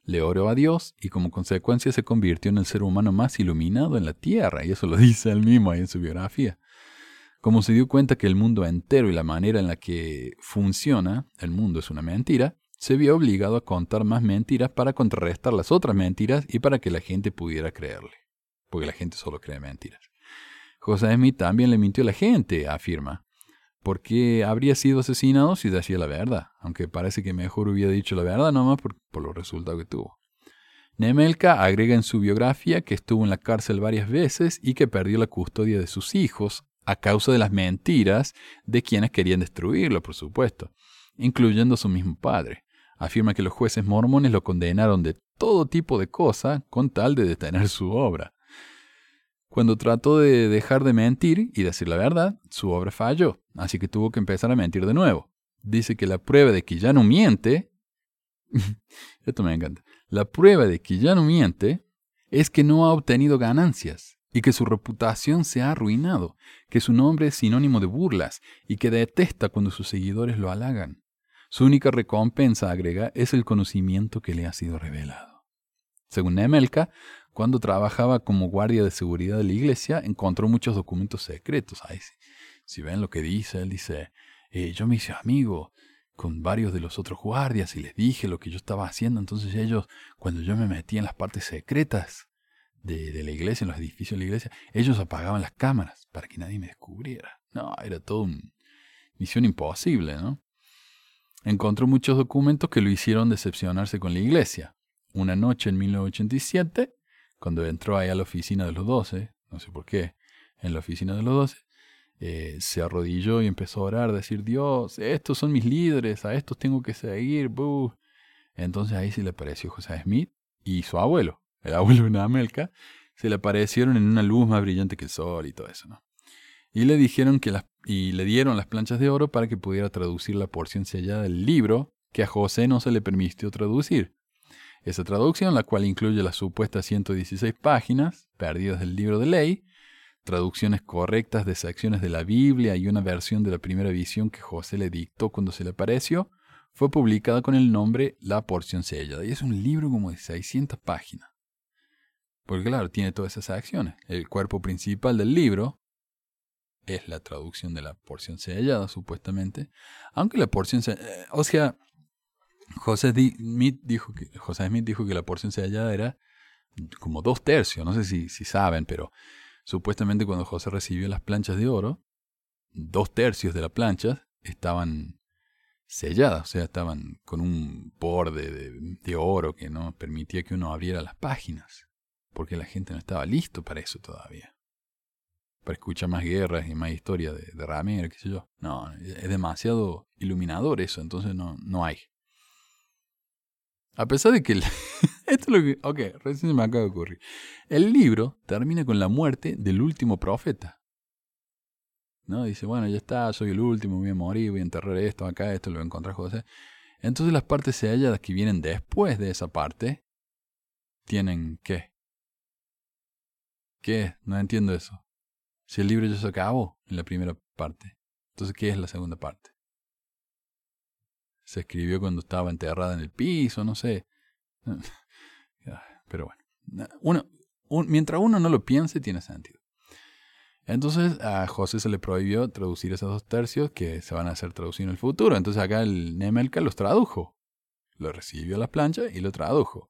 le oró a Dios y como consecuencia se convirtió en el ser humano más iluminado en la tierra, y eso lo dice él mismo ahí en su biografía. Como se dio cuenta que el mundo entero y la manera en la que funciona el mundo es una mentira, se vio obligado a contar más mentiras para contrarrestar las otras mentiras y para que la gente pudiera creerle porque la gente solo cree mentiras. José Smith también le mintió a la gente, afirma, porque habría sido asesinado si decía la verdad, aunque parece que mejor hubiera dicho la verdad nomás por, por los resultados que tuvo. Nemelka agrega en su biografía que estuvo en la cárcel varias veces y que perdió la custodia de sus hijos a causa de las mentiras de quienes querían destruirlo, por supuesto, incluyendo a su mismo padre. Afirma que los jueces mormones lo condenaron de todo tipo de cosas con tal de detener su obra. Cuando trató de dejar de mentir y decir la verdad, su obra falló, así que tuvo que empezar a mentir de nuevo. Dice que la prueba de que ya no miente, esto me encanta, la prueba de que ya no miente es que no ha obtenido ganancias y que su reputación se ha arruinado, que su nombre es sinónimo de burlas y que detesta cuando sus seguidores lo halagan. Su única recompensa, agrega, es el conocimiento que le ha sido revelado. Según Nemelka, cuando trabajaba como guardia de seguridad de la iglesia, encontró muchos documentos secretos. Ahí, si ven lo que dice, él dice, eh, yo me hice amigo con varios de los otros guardias y les dije lo que yo estaba haciendo. Entonces ellos, cuando yo me metía en las partes secretas de, de la iglesia, en los edificios de la iglesia, ellos apagaban las cámaras para que nadie me descubriera. No, era todo una misión imposible, ¿no? Encontró muchos documentos que lo hicieron decepcionarse con la iglesia. Una noche en 1987, cuando entró ahí a la oficina de los doce, no sé por qué, en la oficina de los doce, eh, se arrodilló y empezó a orar, decir, Dios, estos son mis líderes, a estos tengo que seguir. Entonces ahí se le apareció José Smith y su abuelo, el abuelo de Namelka, se le aparecieron en una luz más brillante que el sol y todo eso, ¿no? Y le dijeron que las, y le dieron las planchas de oro para que pudiera traducir la porción sellada del libro que a José no se le permitió traducir. Esa traducción, la cual incluye las supuestas 116 páginas perdidas del libro de ley, traducciones correctas de secciones de la Biblia y una versión de la primera visión que José le dictó cuando se le apareció, fue publicada con el nombre La porción sellada. Y es un libro como de 600 páginas. Porque claro, tiene todas esas acciones. El cuerpo principal del libro es la traducción de la porción sellada, supuestamente. Aunque la porción sellada... Eh, o sea, José Smith dijo que, José Smith dijo que la porción sellada era como dos tercios, no sé si, si saben, pero supuestamente cuando José recibió las planchas de oro, dos tercios de la plancha estaban selladas, o sea, estaban con un borde de, oro que no permitía que uno abriera las páginas, porque la gente no estaba listo para eso todavía. Para escuchar más guerras y más historia de, de Ramiro, qué sé yo. No, es demasiado iluminador eso, entonces no, no hay. A pesar de que... esto es lo que... Ok, recién se me acaba de ocurrir. El libro termina con la muerte del último profeta. ¿No? Dice, bueno, ya está, soy el último, voy a morir, voy a enterrar esto acá, esto lo voy a encontrar José. Entonces las partes selladas que vienen después de esa parte tienen qué? ¿Qué? No entiendo eso. Si el libro ya se acabó en la primera parte, entonces ¿qué es la segunda parte? Se escribió cuando estaba enterrada en el piso, no sé. Pero bueno, uno, mientras uno no lo piense, tiene sentido. Entonces a José se le prohibió traducir esos dos tercios que se van a hacer traducidos en el futuro. Entonces acá el Nemelka los tradujo. Lo recibió a las planchas y lo tradujo.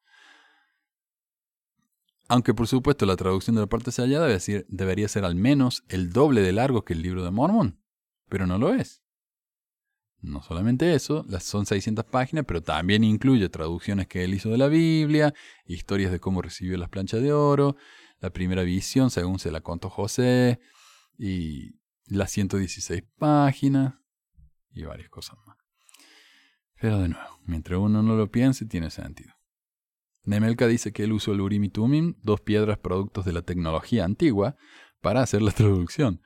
Aunque por supuesto la traducción de la parte sellada debería ser al menos el doble de largo que el libro de Mormón. Pero no lo es. No solamente eso, son 600 páginas, pero también incluye traducciones que él hizo de la Biblia, historias de cómo recibió las planchas de oro, la primera visión según se la contó José, y las 116 páginas, y varias cosas más. Pero de nuevo, mientras uno no lo piense, tiene sentido. Nemelka dice que él usó el Urim y Tumim, dos piedras productos de la tecnología antigua, para hacer la traducción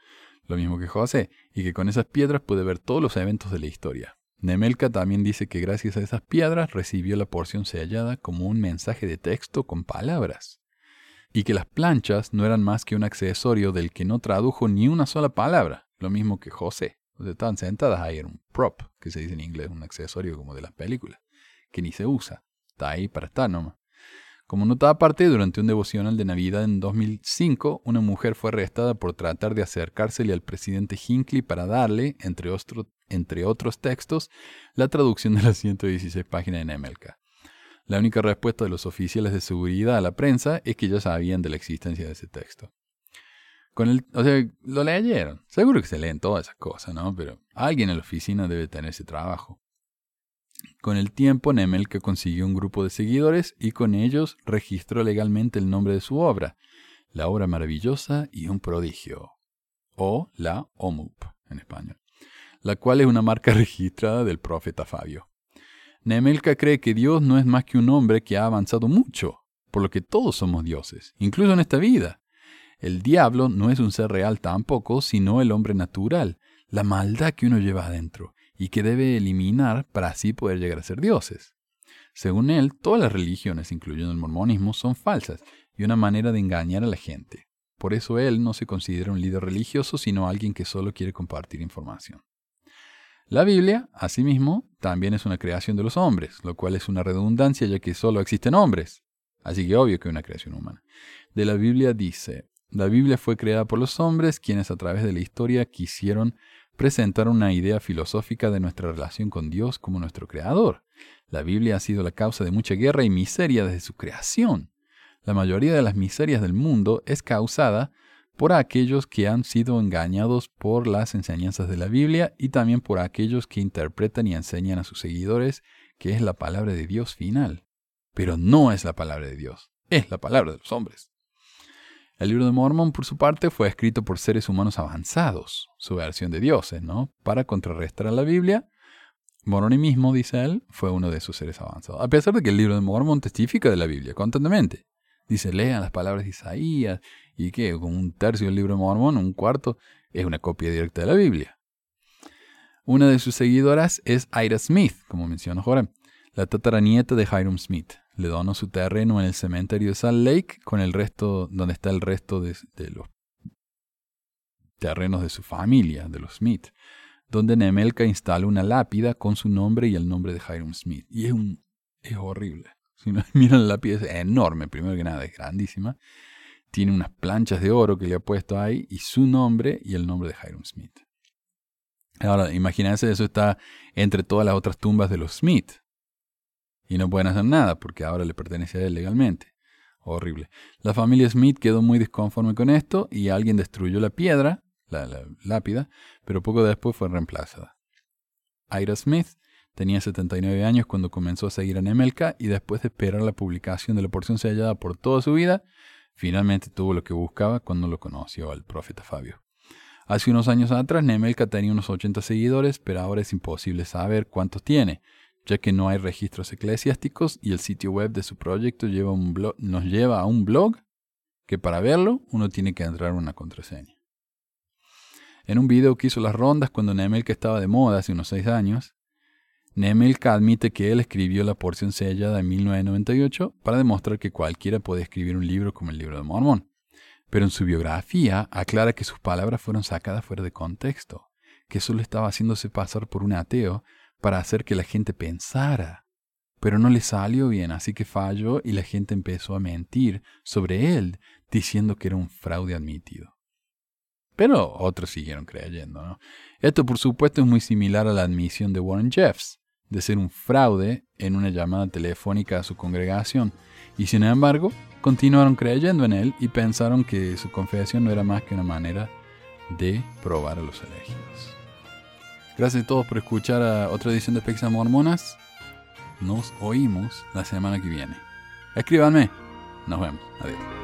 lo mismo que José, y que con esas piedras puede ver todos los eventos de la historia. Nemelka también dice que gracias a esas piedras recibió la porción sellada como un mensaje de texto con palabras, y que las planchas no eran más que un accesorio del que no tradujo ni una sola palabra, lo mismo que José. O sea, estaban sentadas ahí, era un prop, que se dice en inglés, un accesorio como de las películas, que ni se usa, está ahí para estar nomás. Como nota aparte, durante un devocional de Navidad en 2005, una mujer fue arrestada por tratar de acercársele al presidente Hinckley para darle, entre, otros textos, la traducción de las 116 páginas de Nemelka. La única respuesta de los oficiales de seguridad a la prensa es que ya sabían de la existencia de ese texto. Con el, o sea, lo leyeron. Seguro que se leen todas esas cosas, ¿no? Pero alguien en la oficina debe tener ese trabajo. Con el tiempo, Nemelka consiguió un grupo de seguidores y con ellos registró legalmente el nombre de su obra, la obra maravillosa y un prodigio, o la OMUP en español, la cual es una marca registrada del profeta Fabio. Nemelka cree que Dios no es más que un hombre que ha avanzado mucho, por lo que todos somos dioses, incluso en esta vida. El diablo no es un ser real tampoco, sino el hombre natural, la maldad que uno lleva adentro, y que debe eliminar para así poder llegar a ser dioses. Según él, todas las religiones, incluyendo el mormonismo, son falsas y una manera de engañar a la gente. Por eso él no se considera un líder religioso, sino alguien que solo quiere compartir información. La Biblia, asimismo, también es una creación de los hombres, lo cual es una redundancia ya que solo existen hombres. Así que obvio que es una creación humana. De la Biblia dice, la Biblia fue creada por los hombres, quienes a través de la historia quisieron presentar una idea filosófica de nuestra relación con Dios como nuestro Creador. La Biblia ha sido la causa de mucha guerra y miseria desde su creación. La mayoría de las miserias del mundo es causada por aquellos que han sido engañados por las enseñanzas de la Biblia y también por aquellos que interpretan y enseñan a sus seguidores que es la palabra de Dios final. Pero no es la palabra de Dios, es la palabra de los hombres. El libro de Mormón, por su parte, fue escrito por seres humanos avanzados, su versión de dioses, ¿no? Para contrarrestar a la Biblia, Moroni mismo, dice él, fue uno de esos seres avanzados. A pesar de que el libro de Mormón testifica de la Biblia constantemente. Dice, lean las palabras de Isaías, y que con un tercio del libro de Mormón, un cuarto, es una copia directa de la Biblia. Una de sus seguidoras es Ira Smith, como mencionó Jorge, la tataranieta de Hiram Smith le donó su terreno en el cementerio de Salt Lake con el resto, donde está el resto de, los terrenos de su familia, de los Smith, donde Nemelka instala una lápida con su nombre y el nombre de Hiram Smith. Y es un es horrible. Si no miran la lápida es enorme, primero que nada, es grandísima. Tiene unas planchas de oro que le ha puesto ahí y su nombre y el nombre de Hiram Smith. Ahora, imagínense, eso está entre todas las otras tumbas de los Smith y no pueden hacer nada porque ahora le pertenece a él legalmente. Horrible. La familia Smith quedó muy disconforme con esto y alguien destruyó la piedra, la, lápida, pero poco después fue reemplazada. Ira Smith Tenía 79 años cuando comenzó a seguir a Nemelka y después de esperar la publicación de la porción sellada por toda su vida, finalmente tuvo lo que buscaba cuando lo conoció al profeta Fabio. Hace unos años atrás, Nemelka tenía unos 80 seguidores, pero ahora es imposible saber cuántos tiene, ya que no hay registros eclesiásticos y el sitio web de su proyecto nos lleva a un blog que para verlo uno tiene que entrar una contraseña. En un video que hizo las rondas cuando Nemelka estaba de moda hace unos 6 años, Nemelka admite que él escribió la porción sellada en 1998 para demostrar que cualquiera puede escribir un libro como el libro de Mormón. Pero en su biografía aclara que sus palabras fueron sacadas fuera de contexto, que solo estaba haciéndose pasar por un ateo para hacer que la gente pensara. Pero no le salió bien, así que falló y la gente empezó a mentir sobre él, diciendo que era un fraude admitido. Pero otros siguieron creyendo. Esto por supuesto es muy similar a la admisión de Warren Jeffs, de ser un fraude en una llamada telefónica a su congregación, y sin embargo continuaron creyendo en él y pensaron que su confesión no era más que una manera de probar a los elegidos. Gracias a todos por escuchar a otra edición de Pexas Mormonas. Nos oímos la semana que viene. Escríbanme. Nos vemos. Adiós.